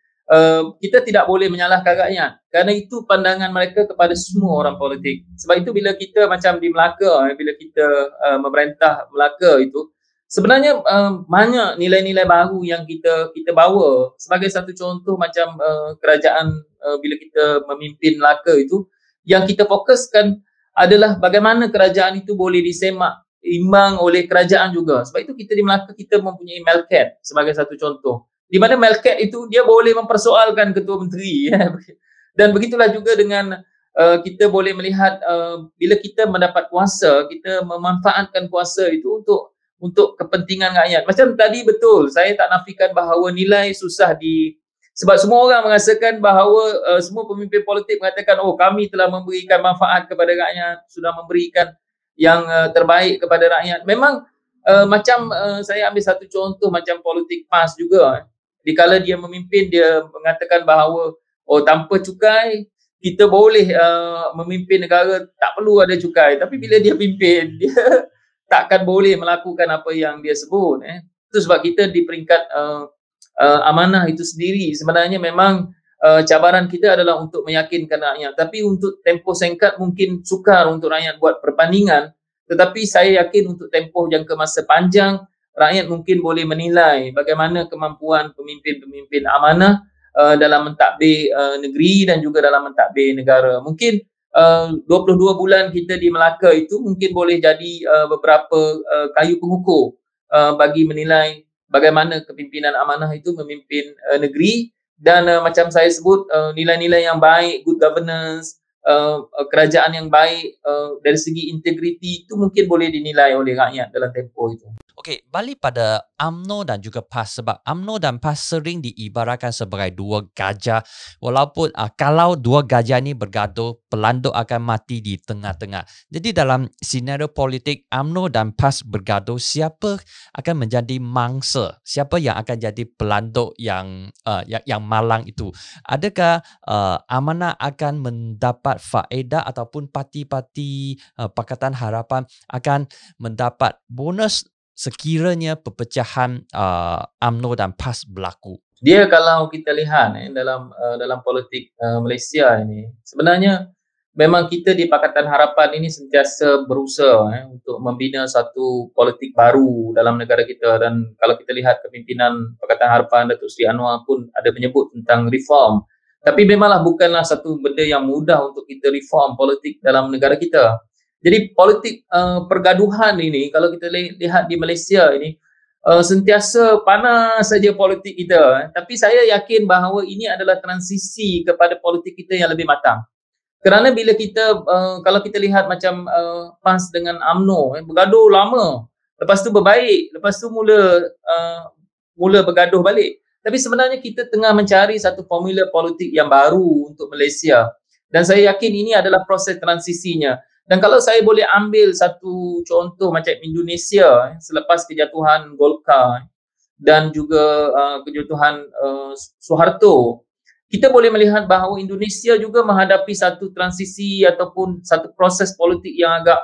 kita tidak boleh menyalahkan rakyat kerana itu pandangan mereka kepada semua orang politik. Sebab itu bila kita macam di Melaka, eh, bila kita uh, memerintah Melaka itu, sebenarnya uh, banyak nilai-nilai baru yang kita kita bawa. Sebagai satu contoh macam uh, kerajaan uh, bila kita memimpin Melaka itu, yang kita fokuskan adalah bagaimana kerajaan itu boleh disemak imbang oleh kerajaan juga. Sebab itu kita di Melaka kita mempunyai Melcat sebagai satu contoh. Di mana Melcat itu dia boleh mempersoalkan ketua menteri. Ya. Dan begitulah juga dengan uh, kita boleh melihat uh, bila kita mendapat kuasa, kita memanfaatkan kuasa itu untuk untuk kepentingan rakyat. Macam tadi betul, saya tak nafikan bahawa nilai susah di sebab semua orang merasakan bahawa uh, semua pemimpin politik mengatakan oh kami telah memberikan manfaat kepada rakyat, sudah memberikan yang uh, terbaik kepada rakyat. Memang uh, macam uh, saya ambil satu contoh macam politik PAS juga. Eh. kala dia memimpin dia mengatakan bahawa oh tanpa cukai kita boleh uh, memimpin negara tak perlu ada cukai. Tapi bila dia pimpin dia takkan boleh melakukan apa yang dia sebut eh. Itu sebab kita di peringkat uh, uh, amanah itu sendiri sebenarnya memang uh, cabaran kita adalah untuk meyakinkan rakyat tapi untuk tempoh singkat mungkin sukar untuk rakyat buat perbandingan tetapi saya yakin untuk tempoh jangka masa panjang rakyat mungkin boleh menilai bagaimana kemampuan pemimpin-pemimpin amanah uh, dalam mentadbir uh, negeri dan juga dalam mentadbir negara. Mungkin uh, 22 bulan kita di Melaka itu mungkin boleh jadi uh, beberapa uh, kayu pengukur uh, bagi menilai bagaimana kepimpinan amanah itu memimpin uh, negeri. Dan uh, macam saya sebut uh, nilai-nilai yang baik good governance uh, kerajaan yang baik uh, dari segi integriti itu mungkin boleh dinilai oleh rakyat dalam tempoh itu Okey, balik pada AMNO dan juga PAS sebab AMNO dan PAS sering diibaratkan sebagai dua gajah walaupun uh, kalau dua gajah ini bergaduh, pelanduk akan mati di tengah-tengah. Jadi dalam senario politik AMNO dan PAS bergaduh, siapa akan menjadi mangsa? Siapa yang akan jadi pelanduk yang uh, yang, yang malang itu? Adakah uh, Amanah akan mendapat faedah ataupun parti-parti uh, Pakatan Harapan akan mendapat bonus sekiranya perpecahan uh, AMNO dan PAS berlaku? Dia kalau kita lihat eh, dalam uh, dalam politik uh, Malaysia ini, sebenarnya memang kita di Pakatan Harapan ini sentiasa berusaha eh, untuk membina satu politik baru dalam negara kita dan kalau kita lihat kepimpinan Pakatan Harapan Datuk Seri Anwar pun ada menyebut tentang reform. Tapi memanglah bukanlah satu benda yang mudah untuk kita reform politik dalam negara kita. Jadi politik uh, pergaduhan ini kalau kita lihat di Malaysia ini uh, sentiasa panas saja politik kita tapi saya yakin bahawa ini adalah transisi kepada politik kita yang lebih matang. Kerana bila kita uh, kalau kita lihat macam uh, PAS dengan AMNO eh, bergaduh lama lepas tu berbaik lepas tu mula uh, mula bergaduh balik. Tapi sebenarnya kita tengah mencari satu formula politik yang baru untuk Malaysia dan saya yakin ini adalah proses transisinya. Dan kalau saya boleh ambil satu contoh macam Indonesia eh, selepas kejatuhan Golkar dan juga uh, kejatuhan uh, Soeharto, kita boleh melihat bahawa Indonesia juga menghadapi satu transisi ataupun satu proses politik yang agak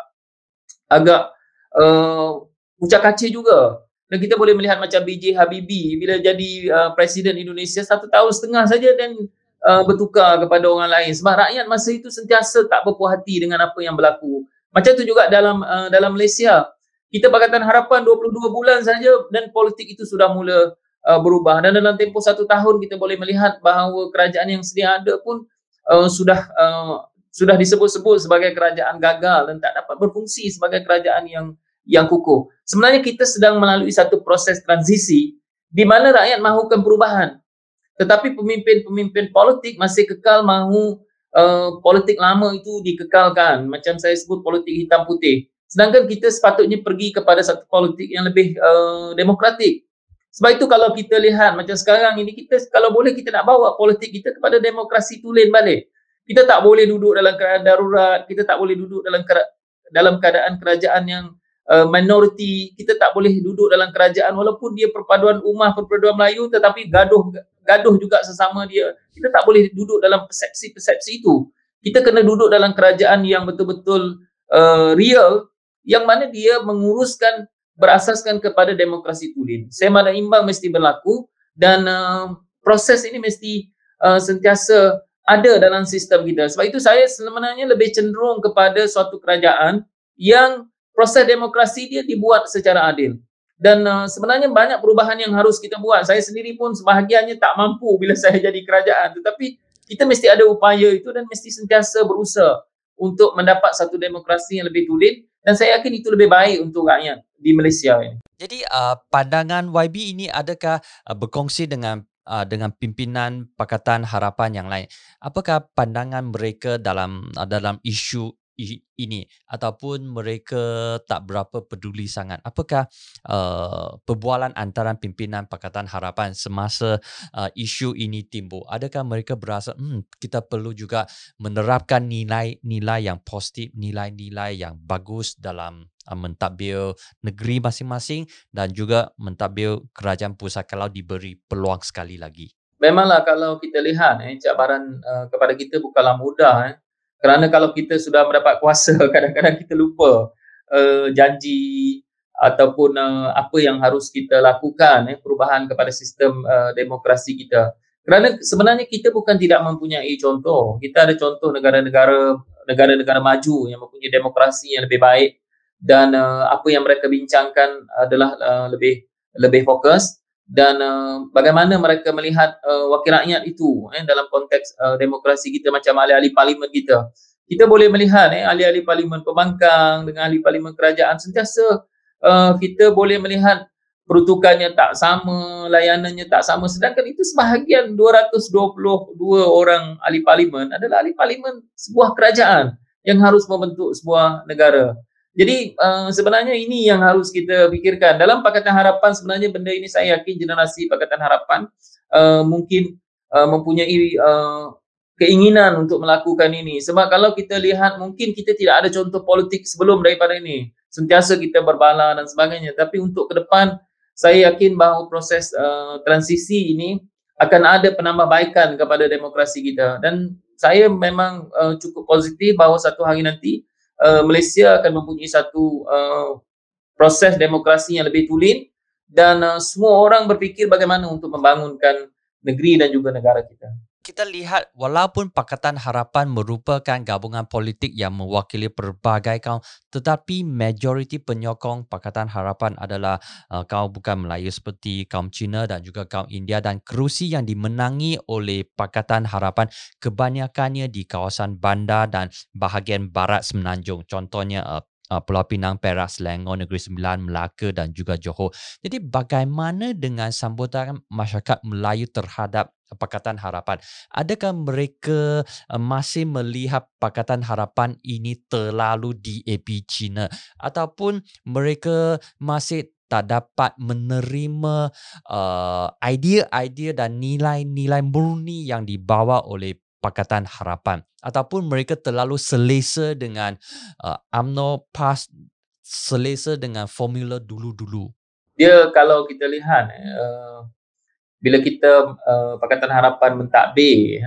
agak uh, ucap kaca juga. Dan kita boleh melihat macam BJ Habibie bila jadi uh, Presiden Indonesia satu tahun setengah saja dan uh, bertukar kepada orang lain sebab rakyat masa itu sentiasa tak berpuas hati dengan apa yang berlaku macam tu juga dalam uh, dalam Malaysia kita Pakatan Harapan 22 bulan saja dan politik itu sudah mula uh, berubah dan dalam tempoh satu tahun kita boleh melihat bahawa kerajaan yang sedia ada pun uh, sudah uh, sudah disebut-sebut sebagai kerajaan gagal dan tak dapat berfungsi sebagai kerajaan yang yang kukuh. Sebenarnya kita sedang melalui satu proses transisi di mana rakyat mahukan perubahan. Tetapi pemimpin-pemimpin politik masih kekal mahu uh, politik lama itu dikekalkan. Macam saya sebut politik hitam putih. Sedangkan kita sepatutnya pergi kepada satu politik yang lebih uh, demokratik. Sebab itu kalau kita lihat macam sekarang ini kita kalau boleh kita nak bawa politik kita kepada demokrasi tulen balik. Kita tak boleh duduk dalam keadaan darurat, kita tak boleh duduk dalam dalam keadaan kerajaan yang uh, minoriti, kita tak boleh duduk dalam kerajaan walaupun dia perpaduan ummah, perpaduan Melayu tetapi gaduh gaduh juga sesama dia. Kita tak boleh duduk dalam persepsi-persepsi itu. Kita kena duduk dalam kerajaan yang betul-betul uh, real yang mana dia menguruskan berasaskan kepada demokrasi tulen. Sema dan imbang mesti berlaku dan uh, proses ini mesti uh, sentiasa ada dalam sistem kita. Sebab itu saya sebenarnya lebih cenderung kepada suatu kerajaan yang proses demokrasi dia dibuat secara adil. Dan uh, sebenarnya banyak perubahan yang harus kita buat. Saya sendiri pun sebahagiannya tak mampu bila saya jadi kerajaan. Tetapi kita mesti ada upaya itu dan mesti sentiasa berusaha untuk mendapat satu demokrasi yang lebih tulen dan saya yakin itu lebih baik untuk rakyat di Malaysia ini. Jadi uh, pandangan YB ini adakah uh, berkongsi dengan uh, dengan pimpinan Pakatan Harapan yang lain? Apakah pandangan mereka dalam uh, dalam isu ini ataupun mereka tak berapa peduli sangat. Apakah uh, perbualan antara pimpinan Pakatan Harapan semasa uh, isu ini timbul? Adakah mereka berasa hmm, kita perlu juga menerapkan nilai-nilai yang positif nilai-nilai yang bagus dalam uh, mentadbir negeri masing-masing dan juga mentadbir kerajaan pusat kalau diberi peluang sekali lagi? Memanglah kalau kita lihat eh cabaran uh, kepada kita bukanlah mudah eh kerana kalau kita sudah mendapat kuasa kadang-kadang kita lupa uh, janji ataupun uh, apa yang harus kita lakukan eh, perubahan kepada sistem uh, demokrasi kita. Kerana sebenarnya kita bukan tidak mempunyai contoh. Kita ada contoh negara-negara negara-negara maju yang mempunyai demokrasi yang lebih baik dan uh, apa yang mereka bincangkan adalah uh, lebih lebih fokus dan uh, bagaimana mereka melihat uh, wakil rakyat itu eh, dalam konteks uh, demokrasi kita macam ahli-ahli parlimen kita. Kita boleh melihat eh, ahli-ahli parlimen pembangkang dengan ahli parlimen kerajaan sentiasa uh, kita boleh melihat peruntukannya tak sama, layanannya tak sama sedangkan itu sebahagian 222 orang ahli parlimen adalah ahli parlimen sebuah kerajaan yang harus membentuk sebuah negara. Jadi uh, sebenarnya ini yang harus kita fikirkan. Dalam Pakatan Harapan sebenarnya benda ini saya yakin generasi Pakatan Harapan uh, mungkin uh, mempunyai uh, keinginan untuk melakukan ini. Sebab kalau kita lihat mungkin kita tidak ada contoh politik sebelum daripada ini. Sentiasa kita berbala dan sebagainya. Tapi untuk ke depan saya yakin bahawa proses uh, transisi ini akan ada penambahbaikan kepada demokrasi kita. Dan saya memang uh, cukup positif bahawa satu hari nanti uh, Malaysia akan mempunyai satu uh, proses demokrasi yang lebih tulen dan uh, semua orang berfikir bagaimana untuk membangunkan negeri dan juga negara kita kita lihat walaupun Pakatan Harapan merupakan gabungan politik yang mewakili pelbagai kaum tetapi majoriti penyokong Pakatan Harapan adalah uh, kaum bukan Melayu seperti kaum Cina dan juga kaum India dan kerusi yang dimenangi oleh Pakatan Harapan kebanyakannya di kawasan bandar dan bahagian barat semenanjung. Contohnya uh, uh, Pulau Pinang, Perak, Selangor, Negeri Sembilan, Melaka dan juga Johor. Jadi bagaimana dengan sambutan masyarakat Melayu terhadap Pakatan Harapan? Adakah mereka uh, masih melihat Pakatan Harapan ini terlalu DAP China ataupun mereka masih tak dapat menerima uh, idea-idea dan nilai-nilai murni yang dibawa oleh Pakatan Harapan ataupun mereka terlalu selesa dengan uh, UMNO PAS selesa dengan formula dulu-dulu. Dia kalau kita lihat uh, bila kita uh, Pakatan Harapan mentadbir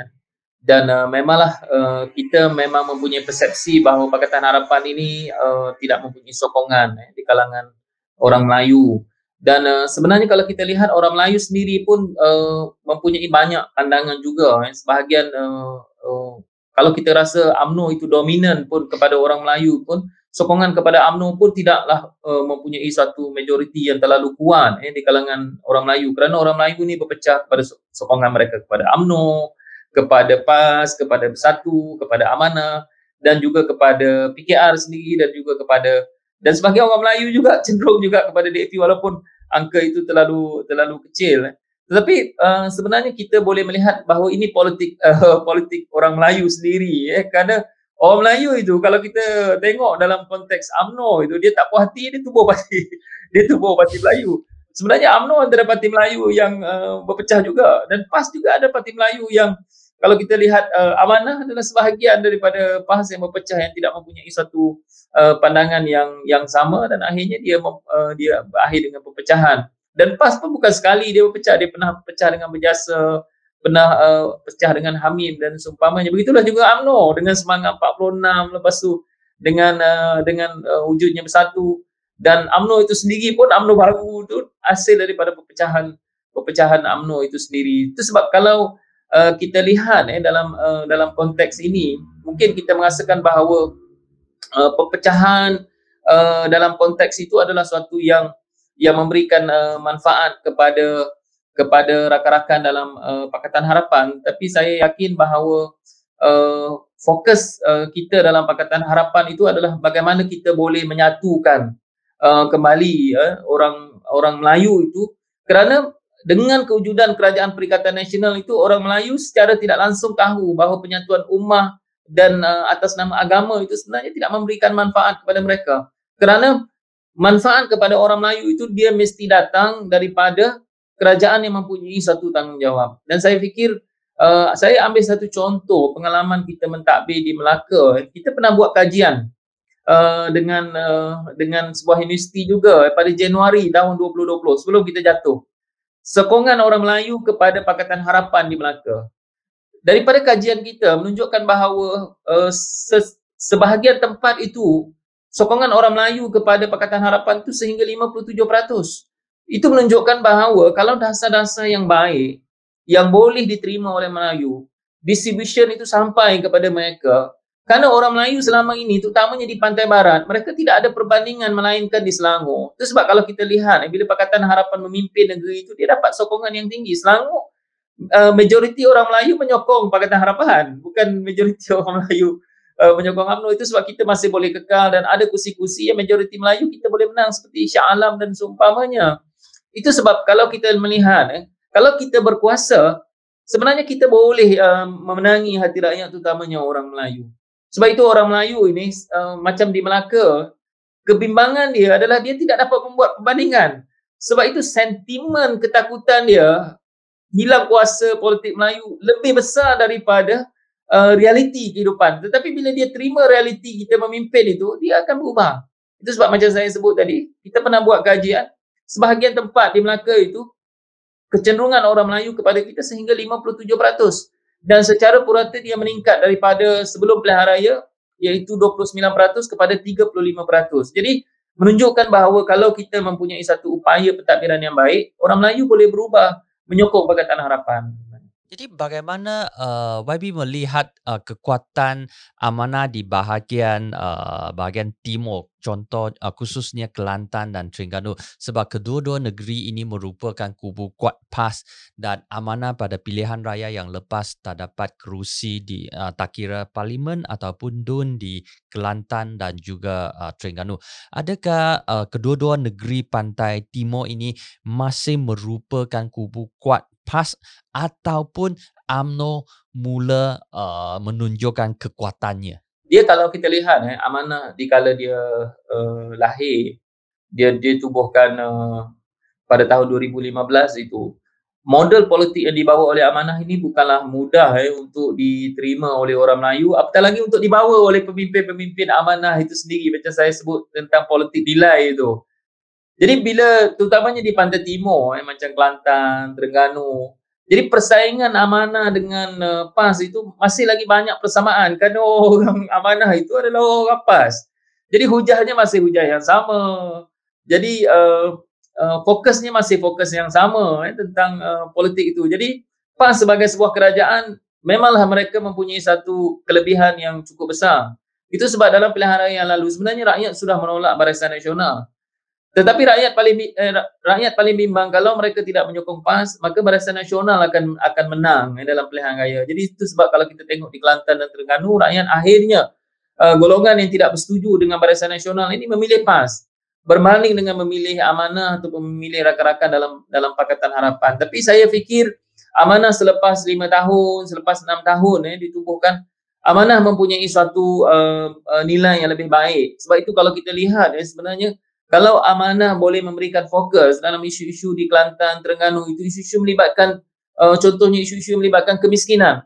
dan uh, memanglah uh, kita memang mempunyai persepsi bahawa Pakatan Harapan ini uh, tidak mempunyai sokongan eh, di kalangan orang Melayu dan uh, sebenarnya kalau kita lihat orang Melayu sendiri pun uh, mempunyai banyak pandangan juga. Eh. Sebahagian uh, uh, kalau kita rasa UMNO itu dominan pun kepada orang Melayu pun sokongan kepada UMNO pun tidaklah uh, mempunyai satu majoriti yang terlalu kuat eh, di kalangan orang Melayu. Kerana orang Melayu ini berpecah kepada sokongan mereka kepada UMNO, kepada PAS, kepada Bersatu, kepada Amanah. dan juga kepada PKR sendiri dan juga kepada dan sebagai orang Melayu juga cenderung juga kepada DAP walaupun angka itu terlalu terlalu kecil eh. tetapi uh, sebenarnya kita boleh melihat bahawa ini politik uh, politik orang Melayu sendiri eh. Kerana orang Melayu itu kalau kita tengok dalam konteks AMNO itu dia tak puas hati dia tubuh parti dia tubuh parti Melayu. Sebenarnya AMNO antara parti Melayu yang uh, berpecah juga. Dan PAS juga ada parti Melayu yang kalau kita lihat uh, amanah adalah sebahagian daripada PAS yang berpecah yang tidak mempunyai satu uh, pandangan yang yang sama dan akhirnya dia uh, dia berakhir dengan perpecahan. Dan PAS pun bukan sekali dia berpecah. Dia pernah pecah dengan berjasa pernah uh, pecah dengan Hamim dan seumpamanya. Begitulah juga AMNO dengan semangat 46 lepas tu dengan uh, dengan uh, wujudnya bersatu. Dan AMNO itu sendiri pun AMNO baru tu hasil daripada perpecahan perpecahan AMNO itu sendiri. Itu sebab kalau uh, kita lihat eh dalam uh, dalam konteks ini mungkin kita merasakan bahawa uh, perpecahan uh, dalam konteks itu adalah suatu yang yang memberikan uh, manfaat kepada kepada rakan-rakan dalam uh, Pakatan Harapan. Tapi saya yakin bahawa uh, fokus uh, kita dalam Pakatan Harapan itu adalah bagaimana kita boleh menyatukan uh, kembali uh, orang orang Melayu itu. Kerana dengan kewujudan kerajaan perikatan nasional itu orang Melayu secara tidak langsung tahu bahawa penyatuan ummah dan uh, atas nama agama itu sebenarnya tidak memberikan manfaat kepada mereka. Kerana manfaat kepada orang Melayu itu dia mesti datang daripada kerajaan yang mempunyai satu tanggungjawab. Dan saya fikir uh, saya ambil satu contoh pengalaman kita mentadbir di Melaka. Kita pernah buat kajian uh, dengan uh, dengan sebuah universiti juga pada Januari tahun 2020 sebelum kita jatuh sokongan orang Melayu kepada Pakatan Harapan di Melaka. Daripada kajian kita menunjukkan bahawa uh, se- sebahagian tempat itu sokongan orang Melayu kepada Pakatan Harapan itu sehingga 57%. Itu menunjukkan bahawa kalau dasar-dasar yang baik yang boleh diterima oleh Melayu, distribution itu sampai kepada mereka, kerana orang Melayu selama ini, terutamanya di pantai barat, mereka tidak ada perbandingan melainkan di Selangor. Itu sebab kalau kita lihat, eh, bila Pakatan Harapan memimpin negeri itu, dia dapat sokongan yang tinggi. Selangor, uh, majoriti orang Melayu menyokong Pakatan Harapan. Bukan majoriti orang Melayu uh, menyokong UMNO. Itu sebab kita masih boleh kekal dan ada kursi-kursi yang majoriti Melayu kita boleh menang seperti Syah Alam dan seumpamanya. Itu sebab kalau kita melihat, eh, kalau kita berkuasa, sebenarnya kita boleh uh, memenangi hati rakyat terutamanya orang Melayu. Sebab itu orang Melayu ini uh, macam di Melaka, kebimbangan dia adalah dia tidak dapat membuat perbandingan. Sebab itu sentimen ketakutan dia hilang kuasa politik Melayu lebih besar daripada uh, realiti kehidupan. Tetapi bila dia terima realiti kita memimpin itu, dia akan berubah. Itu sebab macam saya sebut tadi, kita pernah buat kajian, sebahagian tempat di Melaka itu, kecenderungan orang Melayu kepada kita sehingga 57% dan secara purata dia meningkat daripada sebelum pilihan raya iaitu 29% kepada 35%. Jadi menunjukkan bahawa kalau kita mempunyai satu upaya pentadbiran yang baik, orang Melayu boleh berubah menyokong Pakatan Harapan. Jadi bagaimana uh, YB melihat uh, kekuatan amanah di bahagian uh, bahagian timur, contoh uh, khususnya Kelantan dan Terengganu sebab kedua-dua negeri ini merupakan kubu kuat PAS dan amanah pada pilihan raya yang lepas tak dapat kerusi di uh, tak kira parlimen ataupun DUN di Kelantan dan juga uh, Terengganu. Adakah uh, kedua-dua negeri pantai timur ini masih merupakan kubu kuat PAS ataupun AMNO mula uh, menunjukkan kekuatannya? Dia kalau kita lihat eh, amanah di kala dia uh, lahir, dia ditubuhkan uh, pada tahun 2015 itu, model politik yang dibawa oleh amanah ini bukanlah mudah eh, untuk diterima oleh orang Melayu, apatah lagi untuk dibawa oleh pemimpin-pemimpin amanah itu sendiri macam saya sebut tentang politik nilai itu. Jadi bila terutamanya di pantai timur eh, macam Kelantan, Terengganu, jadi persaingan amanah dengan uh, PAS itu masih lagi banyak persamaan kerana orang amanah itu adalah orang PAS. Jadi hujahnya masih hujah yang sama. Jadi uh, uh, fokusnya masih fokus yang sama eh, tentang uh, politik itu. Jadi PAS sebagai sebuah kerajaan memanglah mereka mempunyai satu kelebihan yang cukup besar. Itu sebab dalam pilihan raya yang lalu sebenarnya rakyat sudah menolak Barisan Nasional. Tetapi rakyat paling eh, rakyat paling bimbang kalau mereka tidak menyokong PAS, maka Barisan Nasional akan akan menang eh, dalam pilihan raya. Jadi itu sebab kalau kita tengok di Kelantan dan Terengganu, rakyat akhirnya uh, golongan yang tidak bersetuju dengan Barisan Nasional ini memilih PAS berbanding dengan memilih amanah atau memilih rakan-rakan dalam dalam Pakatan Harapan. Tapi saya fikir amanah selepas lima tahun, selepas enam tahun eh, ditubuhkan, amanah mempunyai suatu uh, uh, nilai yang lebih baik. Sebab itu kalau kita lihat eh, sebenarnya kalau amanah boleh memberikan fokus dalam isu-isu di Kelantan, Terengganu, itu isu-isu melibatkan uh, contohnya isu-isu melibatkan kemiskinan,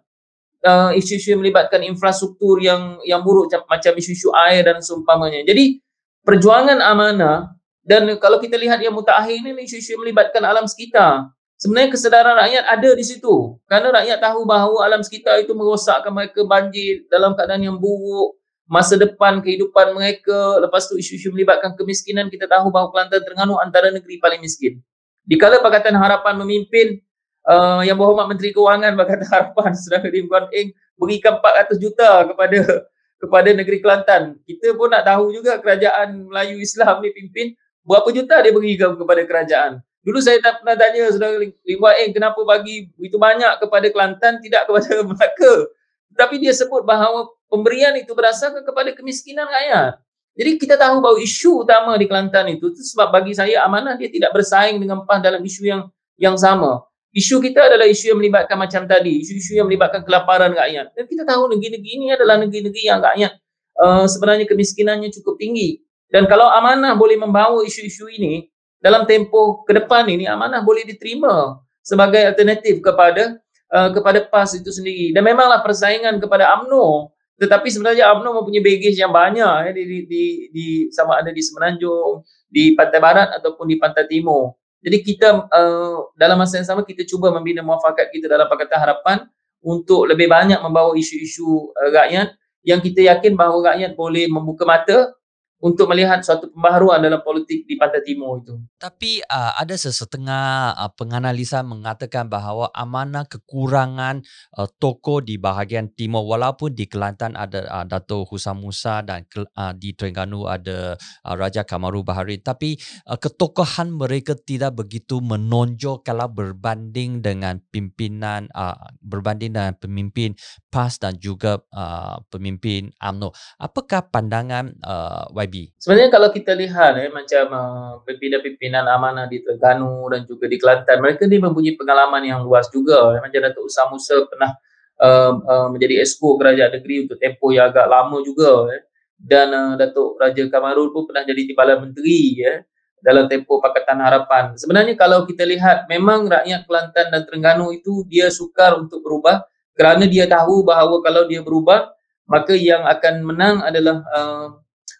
uh, isu-isu melibatkan infrastruktur yang yang buruk macam isu-isu air dan seumpamanya. Jadi perjuangan amanah dan kalau kita lihat yang mutakhir ini isu-isu melibatkan alam sekitar. Sebenarnya kesedaran rakyat ada di situ. Kerana rakyat tahu bahawa alam sekitar itu merosakkan mereka banjir dalam keadaan yang buruk, masa depan kehidupan mereka. Lepas tu isu-isu melibatkan kemiskinan, kita tahu bahawa Kelantan Terengganu antara negeri paling miskin. Dikala Pakatan Harapan memimpin, uh, yang berhormat Menteri Kewangan berkata harapan Saudara Lim Kuan Eng berikan 400 juta kepada kepada negeri Kelantan. Kita pun nak tahu juga kerajaan Melayu Islam ni pimpin berapa juta dia beri kepada kerajaan. Dulu saya tak pernah tanya Saudara Lim Kuan Eng kenapa bagi begitu banyak kepada Kelantan tidak kepada Melaka. Tapi dia sebut bahawa pemberian itu berdasarkan kepada kemiskinan rakyat. Jadi kita tahu bahawa isu utama di Kelantan itu, itu sebab bagi saya amanah dia tidak bersaing dengan PAS dalam isu yang yang sama. Isu kita adalah isu yang melibatkan macam tadi, isu-isu yang melibatkan kelaparan rakyat. Dan kita tahu negeri-negeri ini adalah negeri-negeri yang rakyat uh, sebenarnya kemiskinannya cukup tinggi. Dan kalau amanah boleh membawa isu-isu ini dalam tempoh ke depan ini, amanah boleh diterima sebagai alternatif kepada uh, kepada PAS itu sendiri. Dan memanglah persaingan kepada UMNO tetapi sebenarnya UMNO mempunyai baggage yang banyak eh, di, di, di, di, sama ada di Semenanjung, di Pantai Barat ataupun di Pantai Timur. Jadi kita uh, dalam masa yang sama kita cuba membina muafakat kita dalam Pakatan Harapan untuk lebih banyak membawa isu-isu uh, rakyat yang kita yakin bahawa rakyat boleh membuka mata untuk melihat suatu pembaharuan dalam politik di Pantai Timur itu. Tapi uh, ada sesetengah uh, penganalisa mengatakan bahawa amanah kekurangan uh, tokoh di bahagian timur walaupun di Kelantan ada uh, Dato' Husam Musa dan uh, di Terengganu ada uh, Raja Kamaru Bahari tapi uh, ketokohan mereka tidak begitu menonjol kalau berbanding dengan pimpinan uh, berbanding dengan pemimpin PAS dan juga uh, pemimpin AMNO. Apakah pandangan uh, YB Sebenarnya kalau kita lihat eh, macam uh, pimpinan-pimpinan amanah di Terengganu dan juga di Kelantan, mereka ni mempunyai pengalaman yang luas juga. Eh. Macam Datuk Usam Musa pernah uh, uh, menjadi esko kerajaan negeri untuk tempoh yang agak lama juga. Eh. Dan uh, Datuk Raja Kamarul pun pernah jadi timbalan menteri eh, dalam tempoh Pakatan Harapan. Sebenarnya kalau kita lihat, memang rakyat Kelantan dan Terengganu itu dia sukar untuk berubah kerana dia tahu bahawa kalau dia berubah, maka yang akan menang adalah uh,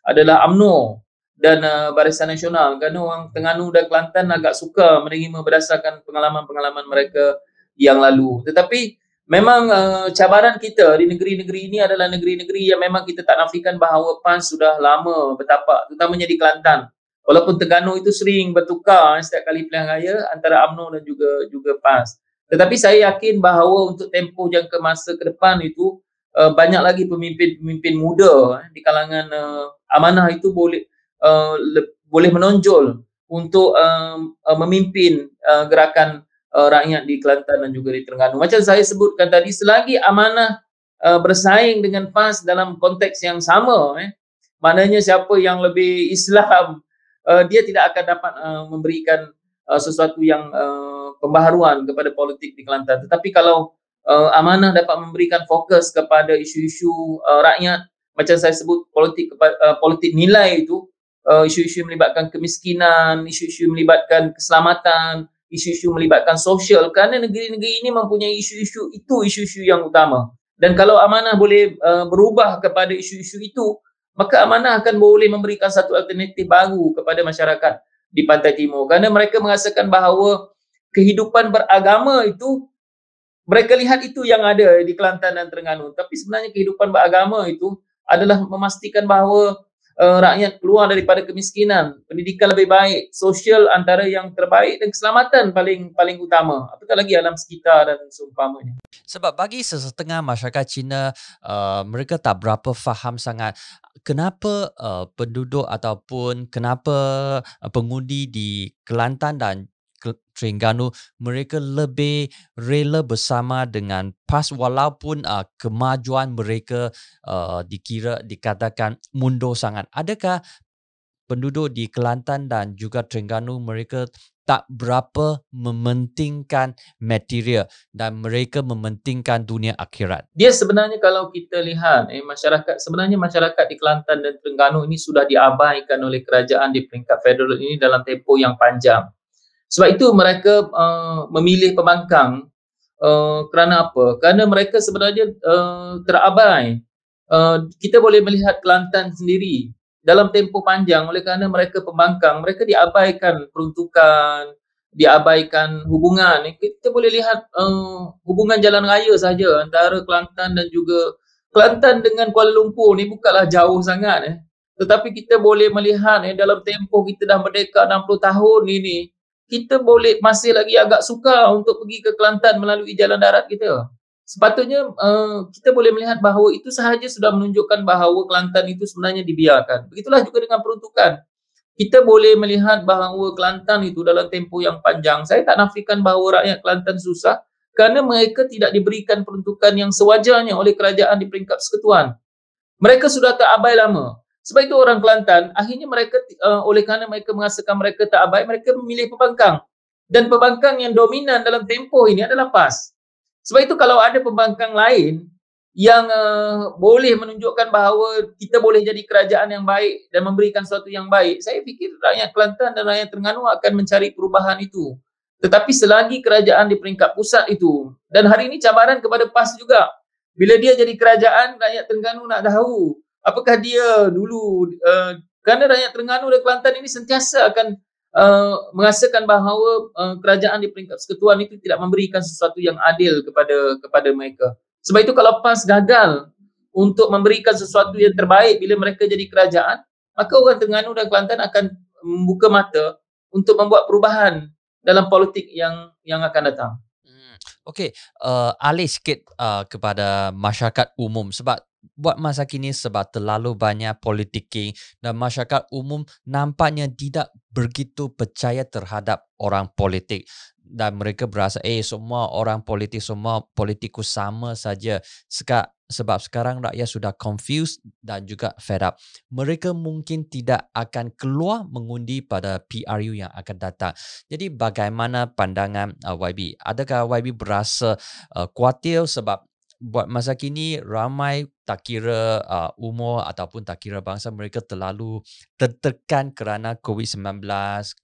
adalah UMNO dan uh, Barisan Nasional kerana orang Terengganu dan Kelantan agak suka menerima berdasarkan pengalaman-pengalaman mereka yang lalu. Tetapi memang uh, cabaran kita di negeri-negeri ini adalah negeri-negeri yang memang kita tak nafikan bahawa PAS sudah lama bertapak, terutamanya di Kelantan. Walaupun Terengganu itu sering bertukar setiap kali pilihan raya antara UMNO dan juga juga PAS. Tetapi saya yakin bahawa untuk tempoh jangka masa ke depan itu uh, banyak lagi pemimpin-pemimpin muda uh, di kalangan uh, amanah itu boleh uh, le- boleh menonjol untuk um, uh, memimpin uh, gerakan uh, rakyat di Kelantan dan juga di Terengganu. Macam saya sebutkan tadi, selagi amanah uh, bersaing dengan PAS dalam konteks yang sama, eh, maknanya siapa yang lebih Islam, uh, dia tidak akan dapat uh, memberikan uh, sesuatu yang uh, pembaharuan kepada politik di Kelantan. Tetapi kalau uh, amanah dapat memberikan fokus kepada isu-isu uh, rakyat, macam saya sebut politik uh, politik nilai itu uh, isu-isu melibatkan kemiskinan, isu-isu melibatkan keselamatan, isu-isu melibatkan sosial. Kerana negeri-negeri ini mempunyai isu-isu itu isu-isu yang utama. Dan kalau amanah boleh uh, berubah kepada isu-isu itu, maka amanah akan boleh memberikan satu alternatif baru kepada masyarakat di Pantai Timur. Kerana mereka merasakan bahawa kehidupan beragama itu mereka lihat itu yang ada di Kelantan dan Terengganu tapi sebenarnya kehidupan beragama itu adalah memastikan bahawa uh, rakyat keluar daripada kemiskinan, pendidikan lebih baik, sosial antara yang terbaik dan keselamatan paling paling utama. Apatah lagi alam sekitar dan seumpamanya. Sebab bagi sesetengah masyarakat Cina, uh, mereka tak berapa faham sangat kenapa uh, penduduk ataupun kenapa uh, pengundi di Kelantan dan Terengganu mereka lebih rela bersama dengan PAS walaupun uh, kemajuan mereka uh, dikira dikatakan mundur sangat. Adakah penduduk di Kelantan dan juga Terengganu mereka tak berapa mementingkan material dan mereka mementingkan dunia akhirat. Dia sebenarnya kalau kita lihat eh masyarakat sebenarnya masyarakat di Kelantan dan Terengganu ini sudah diabaikan oleh kerajaan di peringkat federal ini dalam tempoh yang panjang. Sebab itu mereka uh, memilih pembangkang uh, kerana apa? Kerana mereka sebenarnya uh, terabai. Uh, kita boleh melihat Kelantan sendiri dalam tempoh panjang oleh kerana mereka pembangkang, mereka diabaikan peruntukan, diabaikan hubungan. Kita boleh lihat uh, hubungan jalan raya saja antara Kelantan dan juga Kelantan dengan Kuala Lumpur ni bukanlah jauh sangat eh. Tetapi kita boleh melihat eh, dalam tempoh kita dah merdeka 60 tahun ini, kita boleh masih lagi agak suka untuk pergi ke Kelantan melalui jalan darat kita sepatutnya uh, kita boleh melihat bahawa itu sahaja sudah menunjukkan bahawa Kelantan itu sebenarnya dibiarkan. Begitulah juga dengan peruntukan. Kita boleh melihat bahawa Kelantan itu dalam tempoh yang panjang, saya tak nafikan bahawa rakyat Kelantan susah kerana mereka tidak diberikan peruntukan yang sewajarnya oleh kerajaan di peringkat persekutuan. Mereka sudah tak abai lama. Sebab itu orang Kelantan, akhirnya mereka uh, oleh kerana mereka merasakan mereka tak abai, mereka memilih pembangkang. Dan pembangkang yang dominan dalam tempoh ini adalah PAS. Sebab itu kalau ada pembangkang lain yang uh, boleh menunjukkan bahawa kita boleh jadi kerajaan yang baik dan memberikan sesuatu yang baik, saya fikir rakyat Kelantan dan rakyat Terengganu akan mencari perubahan itu. Tetapi selagi kerajaan di peringkat pusat itu, dan hari ini cabaran kepada PAS juga, bila dia jadi kerajaan, rakyat Terengganu nak tahu apakah dia dulu, uh, kerana rakyat Terengganu dan Kelantan ini sentiasa akan uh, merasakan bahawa uh, kerajaan di peringkat persekutuan itu tidak memberikan sesuatu yang adil kepada kepada mereka. Sebab itu kalau PAS gagal untuk memberikan sesuatu yang terbaik bila mereka jadi kerajaan, maka orang Terengganu dan Kelantan akan membuka mata untuk membuat perubahan dalam politik yang yang akan datang. Okey, uh, alih sikit uh, kepada masyarakat umum sebab buat masa kini sebab terlalu banyak politiking dan masyarakat umum nampaknya tidak begitu percaya terhadap orang politik dan mereka berasa eh semua orang politik semua politikus sama saja. Seka, sebab sekarang rakyat sudah confused dan juga fed up. Mereka mungkin tidak akan keluar mengundi pada PRU yang akan datang. Jadi bagaimana pandangan uh, YB adakah YB berasa uh, kuatir sebab buat masa kini ramai tak kira uh, umur ataupun tak kira bangsa mereka terlalu tertekan kerana COVID-19,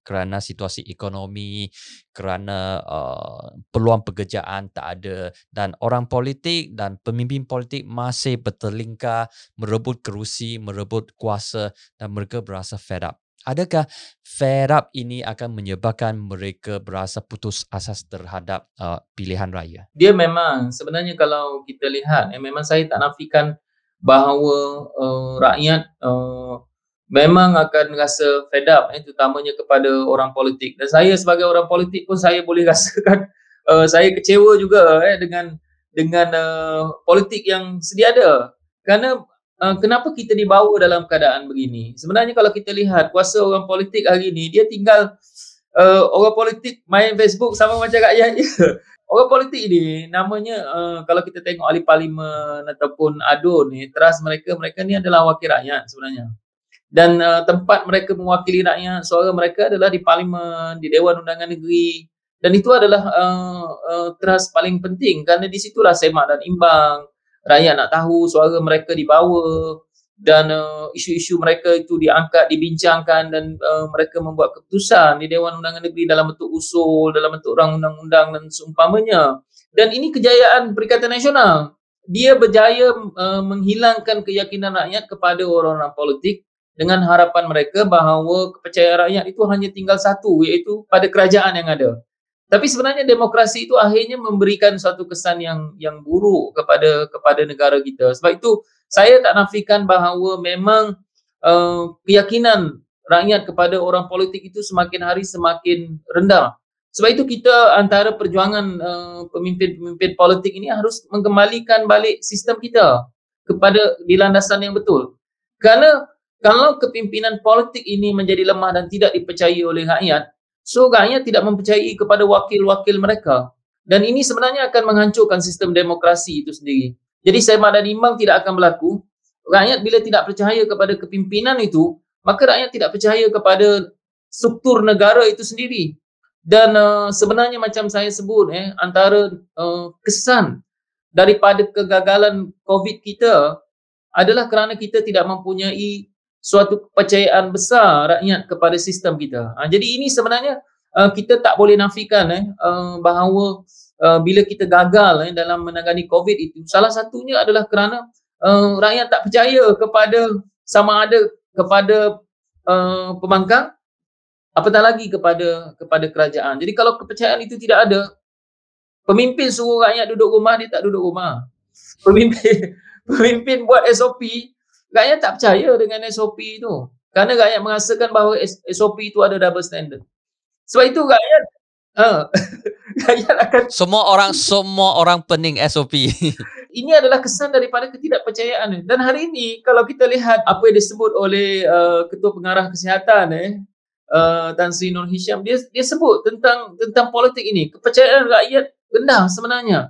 kerana situasi ekonomi, kerana uh, peluang pekerjaan tak ada dan orang politik dan pemimpin politik masih bertelingkar merebut kerusi, merebut kuasa dan mereka berasa fed up. Adakah fed up ini akan menyebabkan mereka berasa putus asas terhadap uh, pilihan raya? Dia memang sebenarnya kalau kita lihat, eh, memang saya tak nafikan bahawa uh, rakyat uh, memang akan rasa fed up, eh, terutamanya kepada orang politik. Dan saya sebagai orang politik pun saya boleh rasakan uh, saya kecewa juga eh, dengan dengan uh, politik yang sedia ada. Kerana uh, kenapa kita dibawa dalam keadaan begini? Sebenarnya kalau kita lihat kuasa orang politik hari ini, dia tinggal uh, orang politik main Facebook sama macam rakyat. Orang politik ni namanya uh, kalau kita tengok ahli parlimen ataupun ADUN ni, teras mereka, mereka ni adalah wakil rakyat sebenarnya. Dan uh, tempat mereka mewakili rakyat, suara mereka adalah di parlimen, di Dewan Undangan Negeri. Dan itu adalah uh, uh, teras paling penting kerana di situlah semak dan imbang rakyat nak tahu suara mereka dibawa dan uh, isu-isu mereka itu diangkat, dibincangkan dan uh, mereka membuat keputusan di Dewan Undangan Negeri dalam bentuk usul, dalam bentuk orang undang-undang dan seumpamanya. Dan ini kejayaan Perikatan Nasional. Dia berjaya uh, menghilangkan keyakinan rakyat kepada orang-orang politik dengan harapan mereka bahawa kepercayaan rakyat itu hanya tinggal satu iaitu pada kerajaan yang ada. Tapi sebenarnya demokrasi itu akhirnya memberikan suatu kesan yang yang buruk kepada kepada negara kita. Sebab itu saya tak nafikan bahawa memang uh, keyakinan rakyat kepada orang politik itu semakin hari semakin rendah. Sebab itu kita antara perjuangan uh, pemimpin-pemimpin politik ini harus mengembalikan balik sistem kita kepada di landasan yang betul. Kerana kalau kepimpinan politik ini menjadi lemah dan tidak dipercayai oleh rakyat, So rakyat tidak mempercayai kepada wakil-wakil mereka. Dan ini sebenarnya akan menghancurkan sistem demokrasi itu sendiri. Jadi semak dan imbang tidak akan berlaku. Rakyat bila tidak percaya kepada kepimpinan itu, maka rakyat tidak percaya kepada struktur negara itu sendiri. Dan uh, sebenarnya macam saya sebut eh antara uh, kesan daripada kegagalan COVID kita adalah kerana kita tidak mempunyai suatu kepercayaan besar rakyat kepada sistem kita. Ha, jadi ini sebenarnya uh, kita tak boleh nafikan eh uh, bahawa uh, bila kita gagal eh, dalam menangani COVID itu salah satunya adalah kerana uh, rakyat tak percaya kepada sama ada kepada uh, pembangkang apatah lagi kepada kepada kerajaan. Jadi kalau kepercayaan itu tidak ada pemimpin suruh rakyat duduk rumah dia tak duduk rumah. Pemimpin pemimpin buat SOP rakyat tak percaya dengan SOP itu. Kerana rakyat merasakan bahawa SOP itu ada double standard. Sebab itu rakyat uh, rakyat akan semua orang semua orang pening SOP. ini adalah kesan daripada ketidakpercayaan. Dan hari ini kalau kita lihat apa yang disebut oleh uh, ketua pengarah kesihatan eh uh, Tan Sri Nur Hisham dia dia sebut tentang tentang politik ini. Kepercayaan rakyat rendah sebenarnya.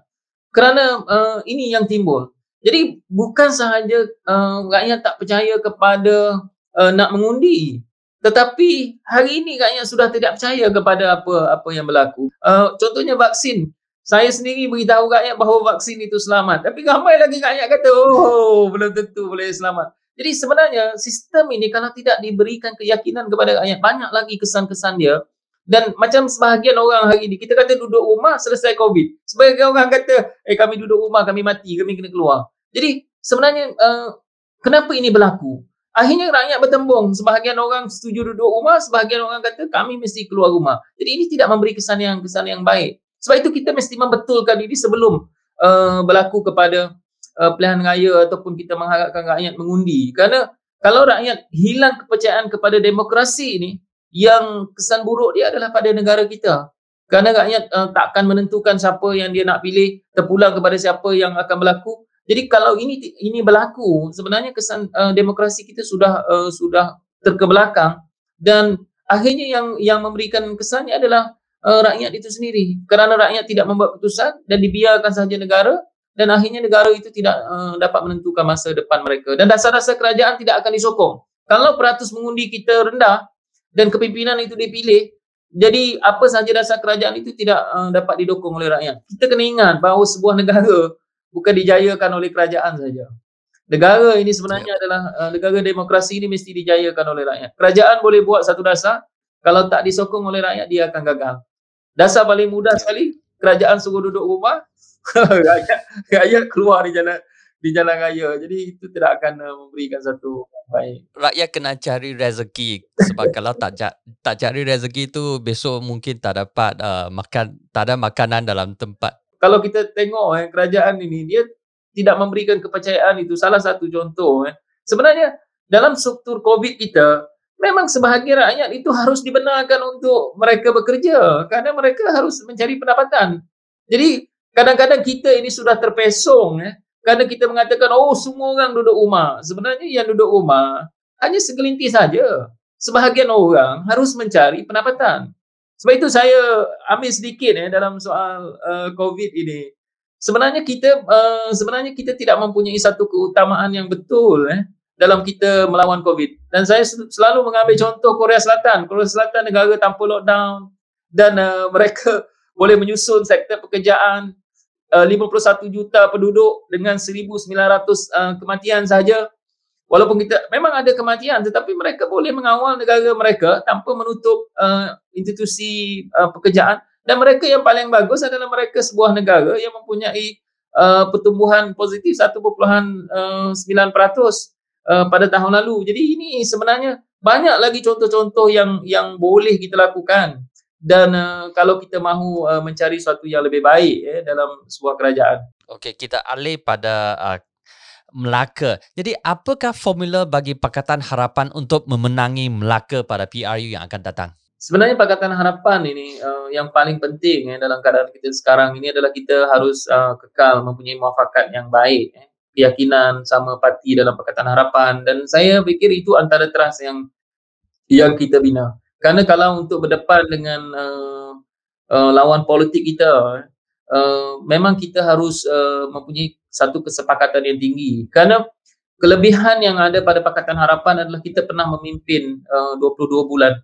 Kerana uh, ini yang timbul. Jadi bukan sahaja uh, rakyat tak percaya kepada uh, nak mengundi tetapi hari ini rakyat sudah tidak percaya kepada apa apa yang berlaku. Uh, contohnya vaksin. Saya sendiri beritahu rakyat bahawa vaksin itu selamat. Tapi ramai lagi rakyat kata, oh belum tentu boleh selamat. Jadi sebenarnya sistem ini kalau tidak diberikan keyakinan kepada rakyat, banyak lagi kesan-kesan dia. Dan macam sebahagian orang hari ini, kita kata duduk rumah selesai COVID. Sebahagian orang kata, eh kami duduk rumah, kami mati, kami kena keluar. Jadi sebenarnya uh, kenapa ini berlaku? Akhirnya rakyat bertembung. Sebahagian orang setuju duduk rumah, sebahagian orang kata kami mesti keluar rumah. Jadi ini tidak memberi kesan yang kesan yang baik. Sebab itu kita mesti membetulkan diri sebelum uh, berlaku kepada uh, pilihan raya ataupun kita mengharapkan rakyat mengundi. Kerana kalau rakyat hilang kepercayaan kepada demokrasi ini, yang kesan buruk dia adalah pada negara kita. Kerana rakyat uh, takkan menentukan siapa yang dia nak pilih, terpulang kepada siapa yang akan berlaku. Jadi kalau ini ini berlaku, sebenarnya kesan uh, demokrasi kita sudah uh, sudah terkebelakang dan akhirnya yang yang memberikan kesannya adalah uh, rakyat itu sendiri. Kerana rakyat tidak membuat keputusan dan dibiarkan sahaja negara dan akhirnya negara itu tidak uh, dapat menentukan masa depan mereka dan dasar-dasar kerajaan tidak akan disokong. Kalau peratus mengundi kita rendah dan kepimpinan itu dipilih, jadi apa sahaja dasar kerajaan itu tidak uh, dapat didukung oleh rakyat. Kita kena ingat bahawa sebuah negara bukan dijayakan oleh kerajaan saja. Negara ini sebenarnya ya. adalah uh, negara demokrasi ini mesti dijayakan oleh rakyat. Kerajaan boleh buat satu dasar, kalau tak disokong oleh rakyat dia akan gagal. Dasar paling mudah ya. sekali, kerajaan suruh duduk rumah, rakyat, rakyat keluar di jalan di jalan raya. Jadi itu tidak akan uh, memberikan satu baik. Rakyat kena cari rezeki sebab kalau tak tak cari rezeki itu besok mungkin tak dapat uh, makan tak ada makanan dalam tempat. Kalau kita tengok eh, kerajaan ini dia tidak memberikan kepercayaan itu. Salah satu contoh eh. sebenarnya dalam struktur covid kita memang sebahagian rakyat itu harus dibenarkan untuk mereka bekerja. Kerana mereka harus mencari pendapatan. Jadi kadang-kadang kita ini sudah terpesong eh kerana kita mengatakan oh semua orang duduk rumah sebenarnya yang duduk rumah hanya segelintir saja sebahagian orang harus mencari pendapatan sebab itu saya ambil sedikit eh dalam soal uh, COVID ini. Sebenarnya kita uh, sebenarnya kita tidak mempunyai satu keutamaan yang betul eh dalam kita melawan COVID. Dan saya selalu mengambil contoh Korea Selatan. Korea Selatan negara tanpa lockdown dan uh, mereka boleh menyusun sektor pekerjaan uh, 51 juta penduduk dengan 1900 uh, kematian saja walaupun kita memang ada kematian tetapi mereka boleh mengawal negara mereka tanpa menutup uh, institusi uh, pekerjaan. Dan mereka yang paling bagus adalah mereka sebuah negara yang mempunyai uh, pertumbuhan positif 1.9% uh, uh, pada tahun lalu. Jadi ini sebenarnya banyak lagi contoh-contoh yang yang boleh kita lakukan dan uh, kalau kita mahu uh, mencari sesuatu yang lebih baik eh, dalam sebuah kerajaan. Okey, kita alih pada uh, Melaka. Jadi apakah formula bagi Pakatan Harapan untuk memenangi Melaka pada PRU yang akan datang? Sebenarnya Pakatan Harapan ini uh, yang paling penting eh, dalam keadaan kita sekarang ini adalah kita harus uh, kekal mempunyai muafakat yang baik. Eh. Keyakinan sama parti dalam Pakatan Harapan dan saya fikir itu antara teras yang yang kita bina. Kerana kalau untuk berdepan dengan uh, uh, lawan politik kita, uh, memang kita harus uh, mempunyai satu kesepakatan yang tinggi. Kerana kelebihan yang ada pada Pakatan Harapan adalah kita pernah memimpin uh, 22 bulan.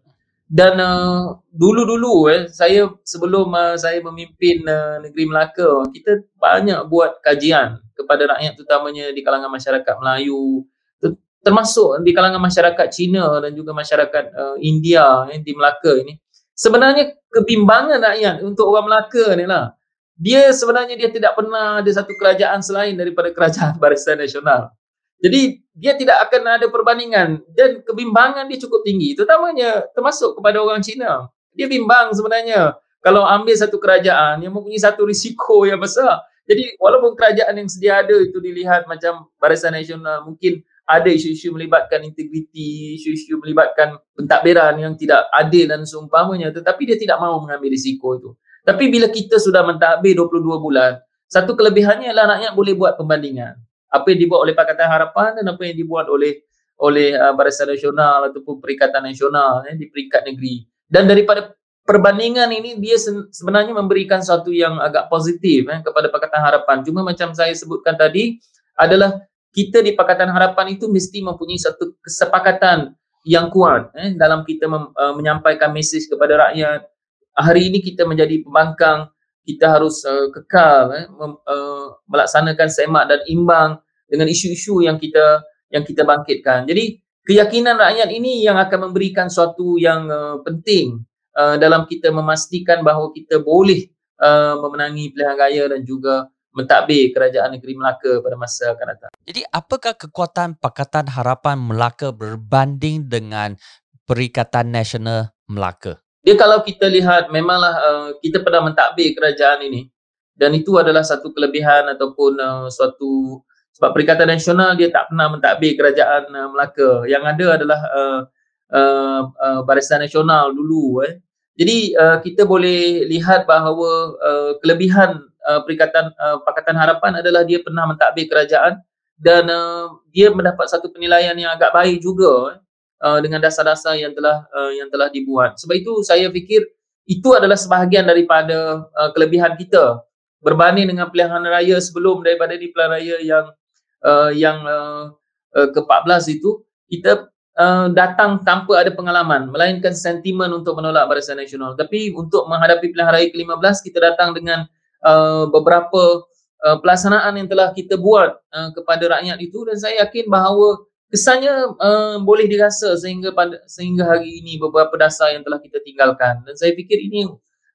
Dan uh, dulu-dulu eh saya sebelum uh, saya memimpin uh, negeri Melaka, kita banyak buat kajian kepada rakyat terutamanya di kalangan masyarakat Melayu, termasuk di kalangan masyarakat Cina dan juga masyarakat uh, India eh, di Melaka ini. Sebenarnya kebimbangan rakyat untuk orang Melaka ni lah. Dia sebenarnya dia tidak pernah ada satu kerajaan selain daripada kerajaan Barisan Nasional. Jadi dia tidak akan ada perbandingan dan kebimbangan dia cukup tinggi terutamanya termasuk kepada orang Cina. Dia bimbang sebenarnya kalau ambil satu kerajaan yang mempunyai satu risiko yang besar. Jadi walaupun kerajaan yang sedia ada itu dilihat macam Barisan Nasional mungkin ada isu-isu melibatkan integriti, isu-isu melibatkan pentadbiran yang tidak adil dan seumpamanya tetapi dia tidak mahu mengambil risiko itu. Tapi bila kita sudah mentadbir 22 bulan, satu kelebihannya adalah rakyat boleh buat pembandingan apa yang dibuat oleh Pakatan Harapan dan apa yang dibuat oleh oleh uh, Barisan Nasional ataupun Perikatan Nasional eh, di peringkat negeri. Dan daripada perbandingan ini dia sebenarnya memberikan satu yang agak positif eh, kepada Pakatan Harapan. Cuma macam saya sebutkan tadi adalah kita di Pakatan Harapan itu mesti mempunyai satu kesepakatan yang kuat eh, dalam kita mem, uh, menyampaikan mesej kepada rakyat. Hari ini kita menjadi pembangkang, kita harus uh, kekal eh, mem, uh, melaksanakan semak dan imbang dengan isu-isu yang kita yang kita bangkitkan. Jadi keyakinan rakyat ini yang akan memberikan suatu yang uh, penting uh, dalam kita memastikan bahawa kita boleh uh, memenangi pilihan raya dan juga mentadbir kerajaan negeri Melaka pada masa akan datang. Jadi apakah kekuatan Pakatan Harapan Melaka berbanding dengan Perikatan Nasional Melaka? Dia kalau kita lihat memanglah uh, kita pernah mentadbir kerajaan ini dan itu adalah satu kelebihan ataupun uh, suatu sebab Perikatan Nasional dia tak pernah mentadbir kerajaan uh, Melaka. Yang ada adalah uh, uh, uh, Barisan Nasional dulu. Eh. Jadi uh, kita boleh lihat bahawa uh, kelebihan uh, Perikatan uh, Pakatan Harapan adalah dia pernah mentadbir kerajaan dan uh, dia mendapat satu penilaian yang agak baik juga uh, dengan dasar-dasar yang telah uh, yang telah dibuat. Sebab itu saya fikir itu adalah sebahagian daripada uh, kelebihan kita berbanding dengan pilihan raya sebelum daripada di pilihan raya yang uh, yang uh, uh, ke-14 itu kita uh, datang tanpa ada pengalaman melainkan sentimen untuk menolak Barisan Nasional tapi untuk menghadapi pilihan raya ke-15 kita datang dengan uh, beberapa uh, pelaksanaan yang telah kita buat uh, kepada rakyat itu dan saya yakin bahawa kesannya uh, boleh dirasa sehingga pada sehingga hari ini beberapa dasar yang telah kita tinggalkan dan saya fikir ini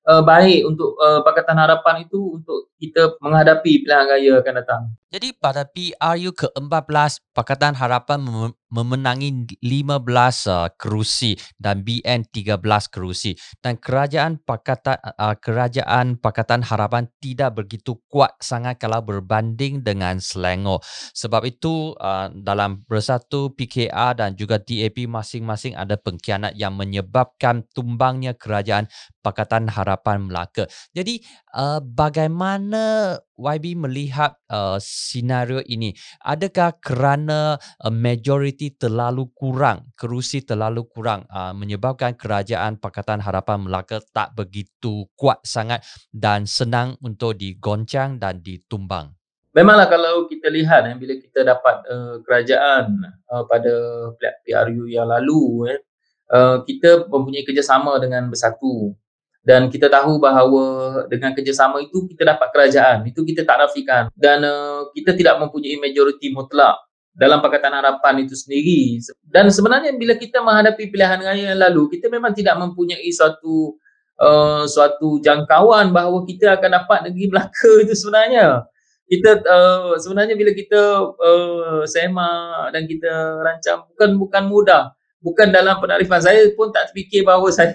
uh, baik untuk uh, Pakatan Harapan itu untuk kita menghadapi pilihan raya akan datang. Jadi pada PRU ke-14 Pakatan Harapan mem- memenangi 15 uh, kerusi dan BN 13 kerusi dan kerajaan Pakatan uh, kerajaan Pakatan Harapan tidak begitu kuat sangat kalau berbanding dengan Selangor. Sebab itu uh, dalam bersatu PKR dan juga DAP masing-masing ada pengkhianat yang menyebabkan tumbangnya kerajaan Pakatan Harapan Melaka. Jadi uh, bagaimana YB melihat uh, senario ini? Adakah kerana uh, majoriti terlalu kurang kerusi terlalu kurang uh, menyebabkan kerajaan Pakatan Harapan Melaka tak begitu kuat sangat dan senang untuk digoncang dan ditumbang? Memanglah kalau kita lihat eh, bila kita dapat uh, kerajaan uh, pada PRU yang lalu eh, uh, kita mempunyai kerjasama dengan Bersatu dan kita tahu bahawa dengan kerjasama itu kita dapat kerajaan. Itu kita tak nafikan. Dan uh, kita tidak mempunyai majoriti mutlak dalam Pakatan Harapan itu sendiri. Dan sebenarnya bila kita menghadapi pilihan raya yang lalu kita memang tidak mempunyai suatu uh, suatu jangkauan bahawa kita akan dapat negeri Melaka itu sebenarnya. Kita uh, sebenarnya bila kita uh, semak dan kita rancang bukan bukan mudah. Bukan dalam penarifan saya pun tak terfikir bahawa saya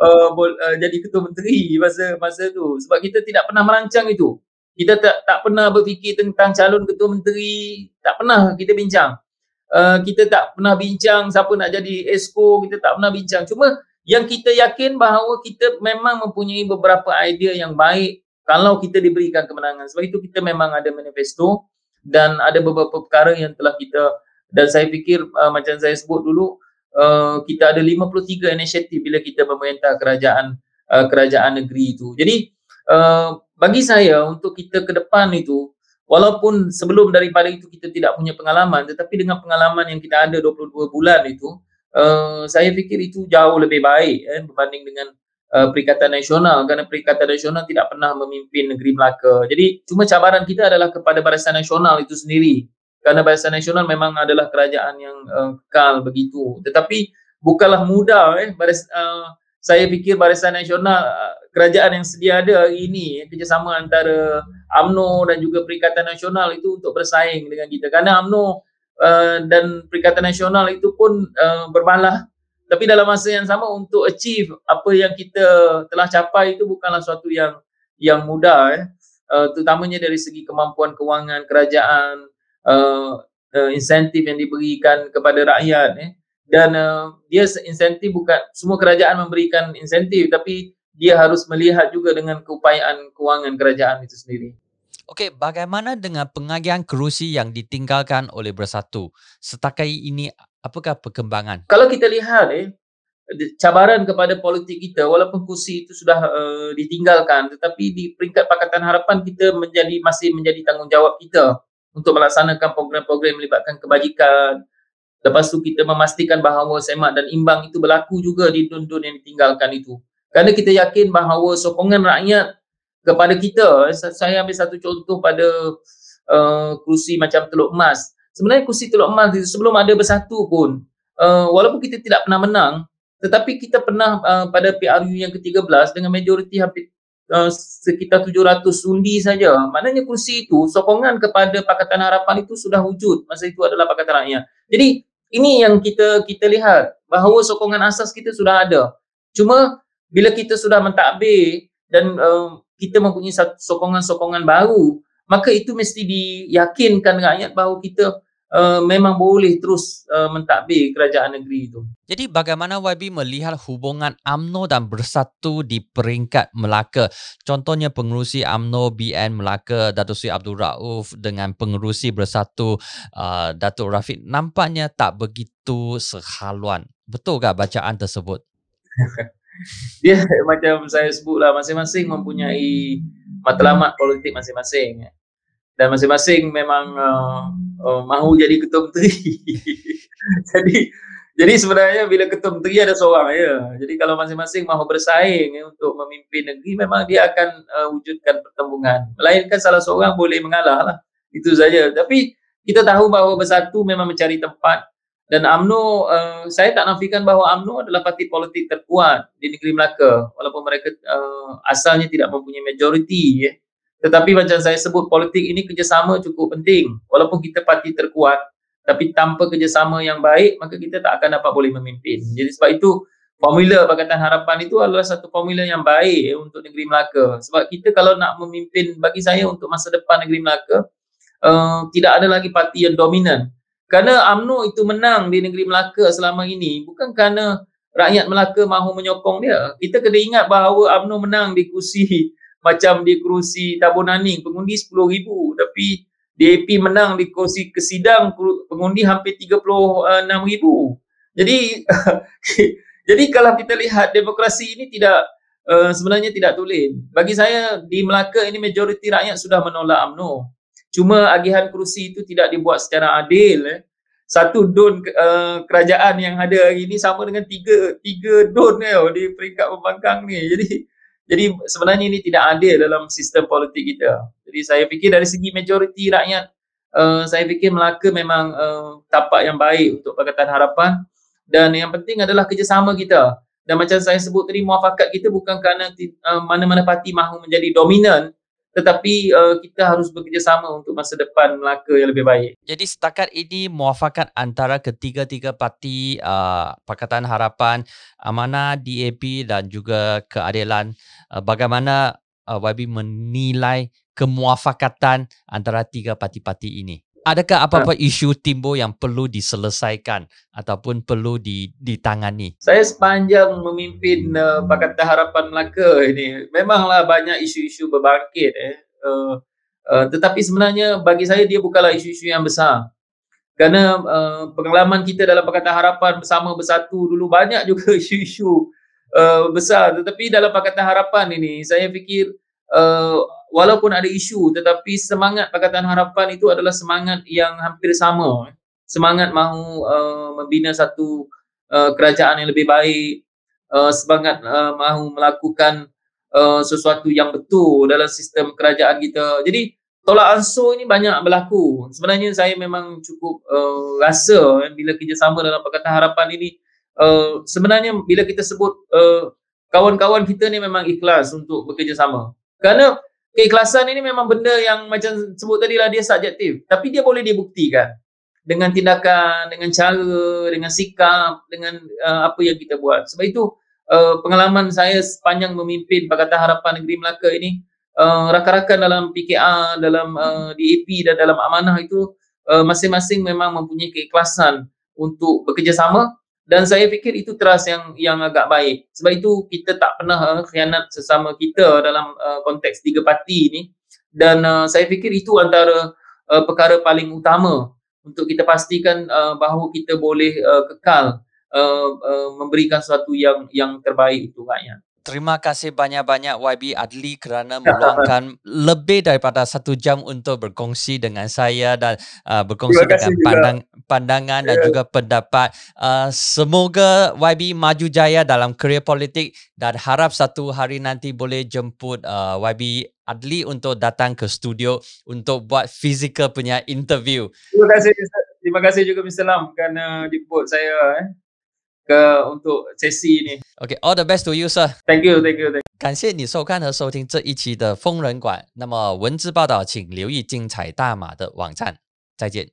uh, uh, jadi ketua menteri masa masa tu. Sebab kita tidak pernah merancang itu. Kita tak tak pernah berfikir tentang calon ketua menteri. Tak pernah kita bincang. Uh, kita tak pernah bincang siapa nak jadi esko kita tak pernah bincang. Cuma yang kita yakin bahawa kita memang mempunyai beberapa idea yang baik kalau kita diberikan kemenangan. Sebab itu kita memang ada manifesto dan ada beberapa perkara yang telah kita dan saya fikir uh, macam saya sebut dulu uh, kita ada 53 inisiatif bila kita memerintah kerajaan uh, kerajaan negeri itu. Jadi uh, bagi saya untuk kita ke depan itu walaupun sebelum daripada itu kita tidak punya pengalaman tetapi dengan pengalaman yang kita ada 22 bulan itu uh, saya fikir itu jauh lebih baik eh, berbanding dengan uh, Perikatan Nasional kerana Perikatan Nasional tidak pernah memimpin negeri Melaka. Jadi cuma cabaran kita adalah kepada Barisan Nasional itu sendiri kerana Barisan Nasional memang adalah kerajaan yang uh, kekal begitu. Tetapi bukanlah mudah eh baris, uh, saya fikir Barisan Nasional uh, kerajaan yang sedia ada hari ini eh, kerjasama antara AMNO dan juga Perikatan Nasional itu untuk bersaing dengan kita kerana AMNO uh, dan Perikatan Nasional itu pun uh, bermalah tapi dalam masa yang sama untuk achieve apa yang kita telah capai itu bukanlah suatu yang yang mudah eh. Uh, terutamanya dari segi kemampuan kewangan kerajaan uh, uh, insentif yang diberikan kepada rakyat eh dan uh, dia insentif bukan semua kerajaan memberikan insentif tapi dia harus melihat juga dengan keupayaan kewangan kerajaan itu sendiri. Okey, bagaimana dengan pengagihan kerusi yang ditinggalkan oleh Bersatu? Setakat ini apakah perkembangan? Kalau kita lihat eh cabaran kepada politik kita walaupun kursi itu sudah uh, ditinggalkan tetapi di peringkat Pakatan Harapan kita menjadi masih menjadi tanggungjawab kita untuk melaksanakan program-program melibatkan kebajikan, Lepas tu kita memastikan bahawa semak dan imbang itu berlaku juga di dun-dun yang ditinggalkan itu. Kerana kita yakin bahawa sokongan rakyat kepada kita, saya ambil satu contoh pada uh, kursi macam Teluk Emas. Sebenarnya kursi Teluk Emas itu sebelum ada bersatu pun, uh, walaupun kita tidak pernah menang, tetapi kita pernah uh, pada PRU yang ke-13 dengan majoriti hampir uh, sekitar 700 undi saja. Maknanya kursi itu, sokongan kepada Pakatan Harapan itu sudah wujud. Masa itu adalah Pakatan Rakyat. Jadi ini yang kita kita lihat bahawa sokongan asas kita sudah ada. Cuma bila kita sudah mentadbir dan uh, kita mempunyai sokongan-sokongan baru, maka itu mesti diyakinkan rakyat bahawa kita uh, memang boleh terus uh, mentadbir kerajaan negeri itu. Jadi bagaimana YB melihat hubungan AMNO dan Bersatu di peringkat Melaka? Contohnya pengurusi AMNO BN Melaka Datuk Seri Abdul Rauf dengan pengurusi Bersatu uh, Datuk Rafiq nampaknya tak begitu sehaluan. Betul tak bacaan tersebut? Dia macam saya sebutlah masing-masing mempunyai matlamat politik masing-masing dan masing-masing memang uh, uh, mahu jadi ketua menteri. jadi jadi sebenarnya bila ketua menteri ada seorang ya. Jadi kalau masing-masing mahu bersaing ya, untuk memimpin negeri memang dia akan uh, wujudkan pertembungan. Melainkan salah seorang boleh mengalah lah. Itu saja. Tapi kita tahu bahawa bersatu memang mencari tempat dan AMNO uh, saya tak nafikan bahawa AMNO adalah parti politik terkuat di negeri Melaka walaupun mereka uh, asalnya tidak mempunyai majoriti ya. Tetapi macam saya sebut politik ini kerjasama cukup penting. Walaupun kita parti terkuat tapi tanpa kerjasama yang baik maka kita tak akan dapat boleh memimpin. Jadi sebab itu formula Pakatan Harapan itu adalah satu formula yang baik eh, untuk negeri Melaka. Sebab kita kalau nak memimpin bagi saya untuk masa depan negeri Melaka uh, tidak ada lagi parti yang dominan. Kerana UMNO itu menang di negeri Melaka selama ini bukan kerana rakyat Melaka mahu menyokong dia. Kita kena ingat bahawa UMNO menang di kursi macam di kerusi Tabunaning pengundi 10,000 tapi DAP menang di kerusi kesidang pengundi hampir 36,000. Jadi jadi kalau kita lihat demokrasi ini tidak uh, sebenarnya tidak tulen. Bagi saya di Melaka ini majoriti rakyat sudah menolak UMNO. Cuma agihan kerusi itu tidak dibuat secara adil eh. Satu don uh, kerajaan yang ada hari ini sama dengan tiga tiga don eh, di peringkat pembangkang ni. Jadi jadi sebenarnya ini tidak adil dalam sistem politik kita. Jadi saya fikir dari segi majoriti rakyat, uh, saya fikir Melaka memang uh, tapak yang baik untuk Pakatan Harapan dan yang penting adalah kerjasama kita. Dan macam saya sebut tadi, muafakat kita bukan kerana uh, mana-mana parti mahu menjadi dominan tetapi uh, kita harus bekerjasama untuk masa depan Melaka yang lebih baik. Jadi setakat ini muafakat antara ketiga-tiga parti uh, Pakatan Harapan, Amanah, DAP dan juga Keadilan. Uh, bagaimana uh, YB menilai kemuafakatan antara tiga parti-parti ini? Adakah apa-apa uh, isu timbul yang perlu diselesaikan ataupun perlu ditangani? Saya sepanjang memimpin uh, Pakatan Harapan Melaka ini, memanglah banyak isu-isu berbangkit. Eh. Uh, uh, tetapi sebenarnya bagi saya dia bukanlah isu-isu yang besar. Kerana uh, pengalaman kita dalam Pakatan Harapan bersama bersatu dulu banyak juga isu-isu uh, besar. Tetapi dalam Pakatan Harapan ini saya fikir uh, walaupun ada isu tetapi semangat Pakatan Harapan itu adalah semangat yang hampir sama. Semangat mahu uh, membina satu uh, kerajaan yang lebih baik. Uh, semangat uh, mahu melakukan uh, sesuatu yang betul dalam sistem kerajaan kita. Jadi tolak ansur ini banyak berlaku. Sebenarnya saya memang cukup uh, rasa eh, bila kerjasama dalam Pakatan Harapan ini uh, sebenarnya bila kita sebut uh, kawan-kawan kita ni memang ikhlas untuk bekerjasama. Kerana keikhlasan ini memang benda yang macam sebut tadi lah dia subjektif. Tapi dia boleh dibuktikan dengan tindakan, dengan cara, dengan sikap, dengan uh, apa yang kita buat. Sebab itu uh, pengalaman saya sepanjang memimpin Pakatan Harapan Negeri Melaka ini Uh, rakan-rakan dalam PKR, dalam uh, DAP dan dalam amanah itu uh, masing-masing memang mempunyai keikhlasan untuk bekerjasama dan saya fikir itu teras yang yang agak baik. Sebab itu kita tak pernah uh, khianat sesama kita dalam uh, konteks tiga parti ini dan uh, saya fikir itu antara uh, perkara paling utama untuk kita pastikan uh, bahawa kita boleh uh, kekal uh, uh, memberikan sesuatu yang yang terbaik untuk rakyat. Terima kasih banyak-banyak YB Adli kerana meluangkan lebih daripada satu jam untuk berkongsi dengan saya dan uh, berkongsi dengan pandang, pandangan yeah. dan ya. juga pendapat. Uh, semoga YB maju jaya dalam kerjaya politik dan harap satu hari nanti boleh jemput uh, YB Adli untuk datang ke studio untuk buat fizikal punya interview. Terima kasih Terima kasih juga Mr. Lam kerana jemput saya eh ke untuk sesi ini。OK, all the best to you, sir. Thank you, thank you, thank you. 感谢你收看和收听这一期的疯人馆。那么文字报道，请留意精彩大马的网站。再见。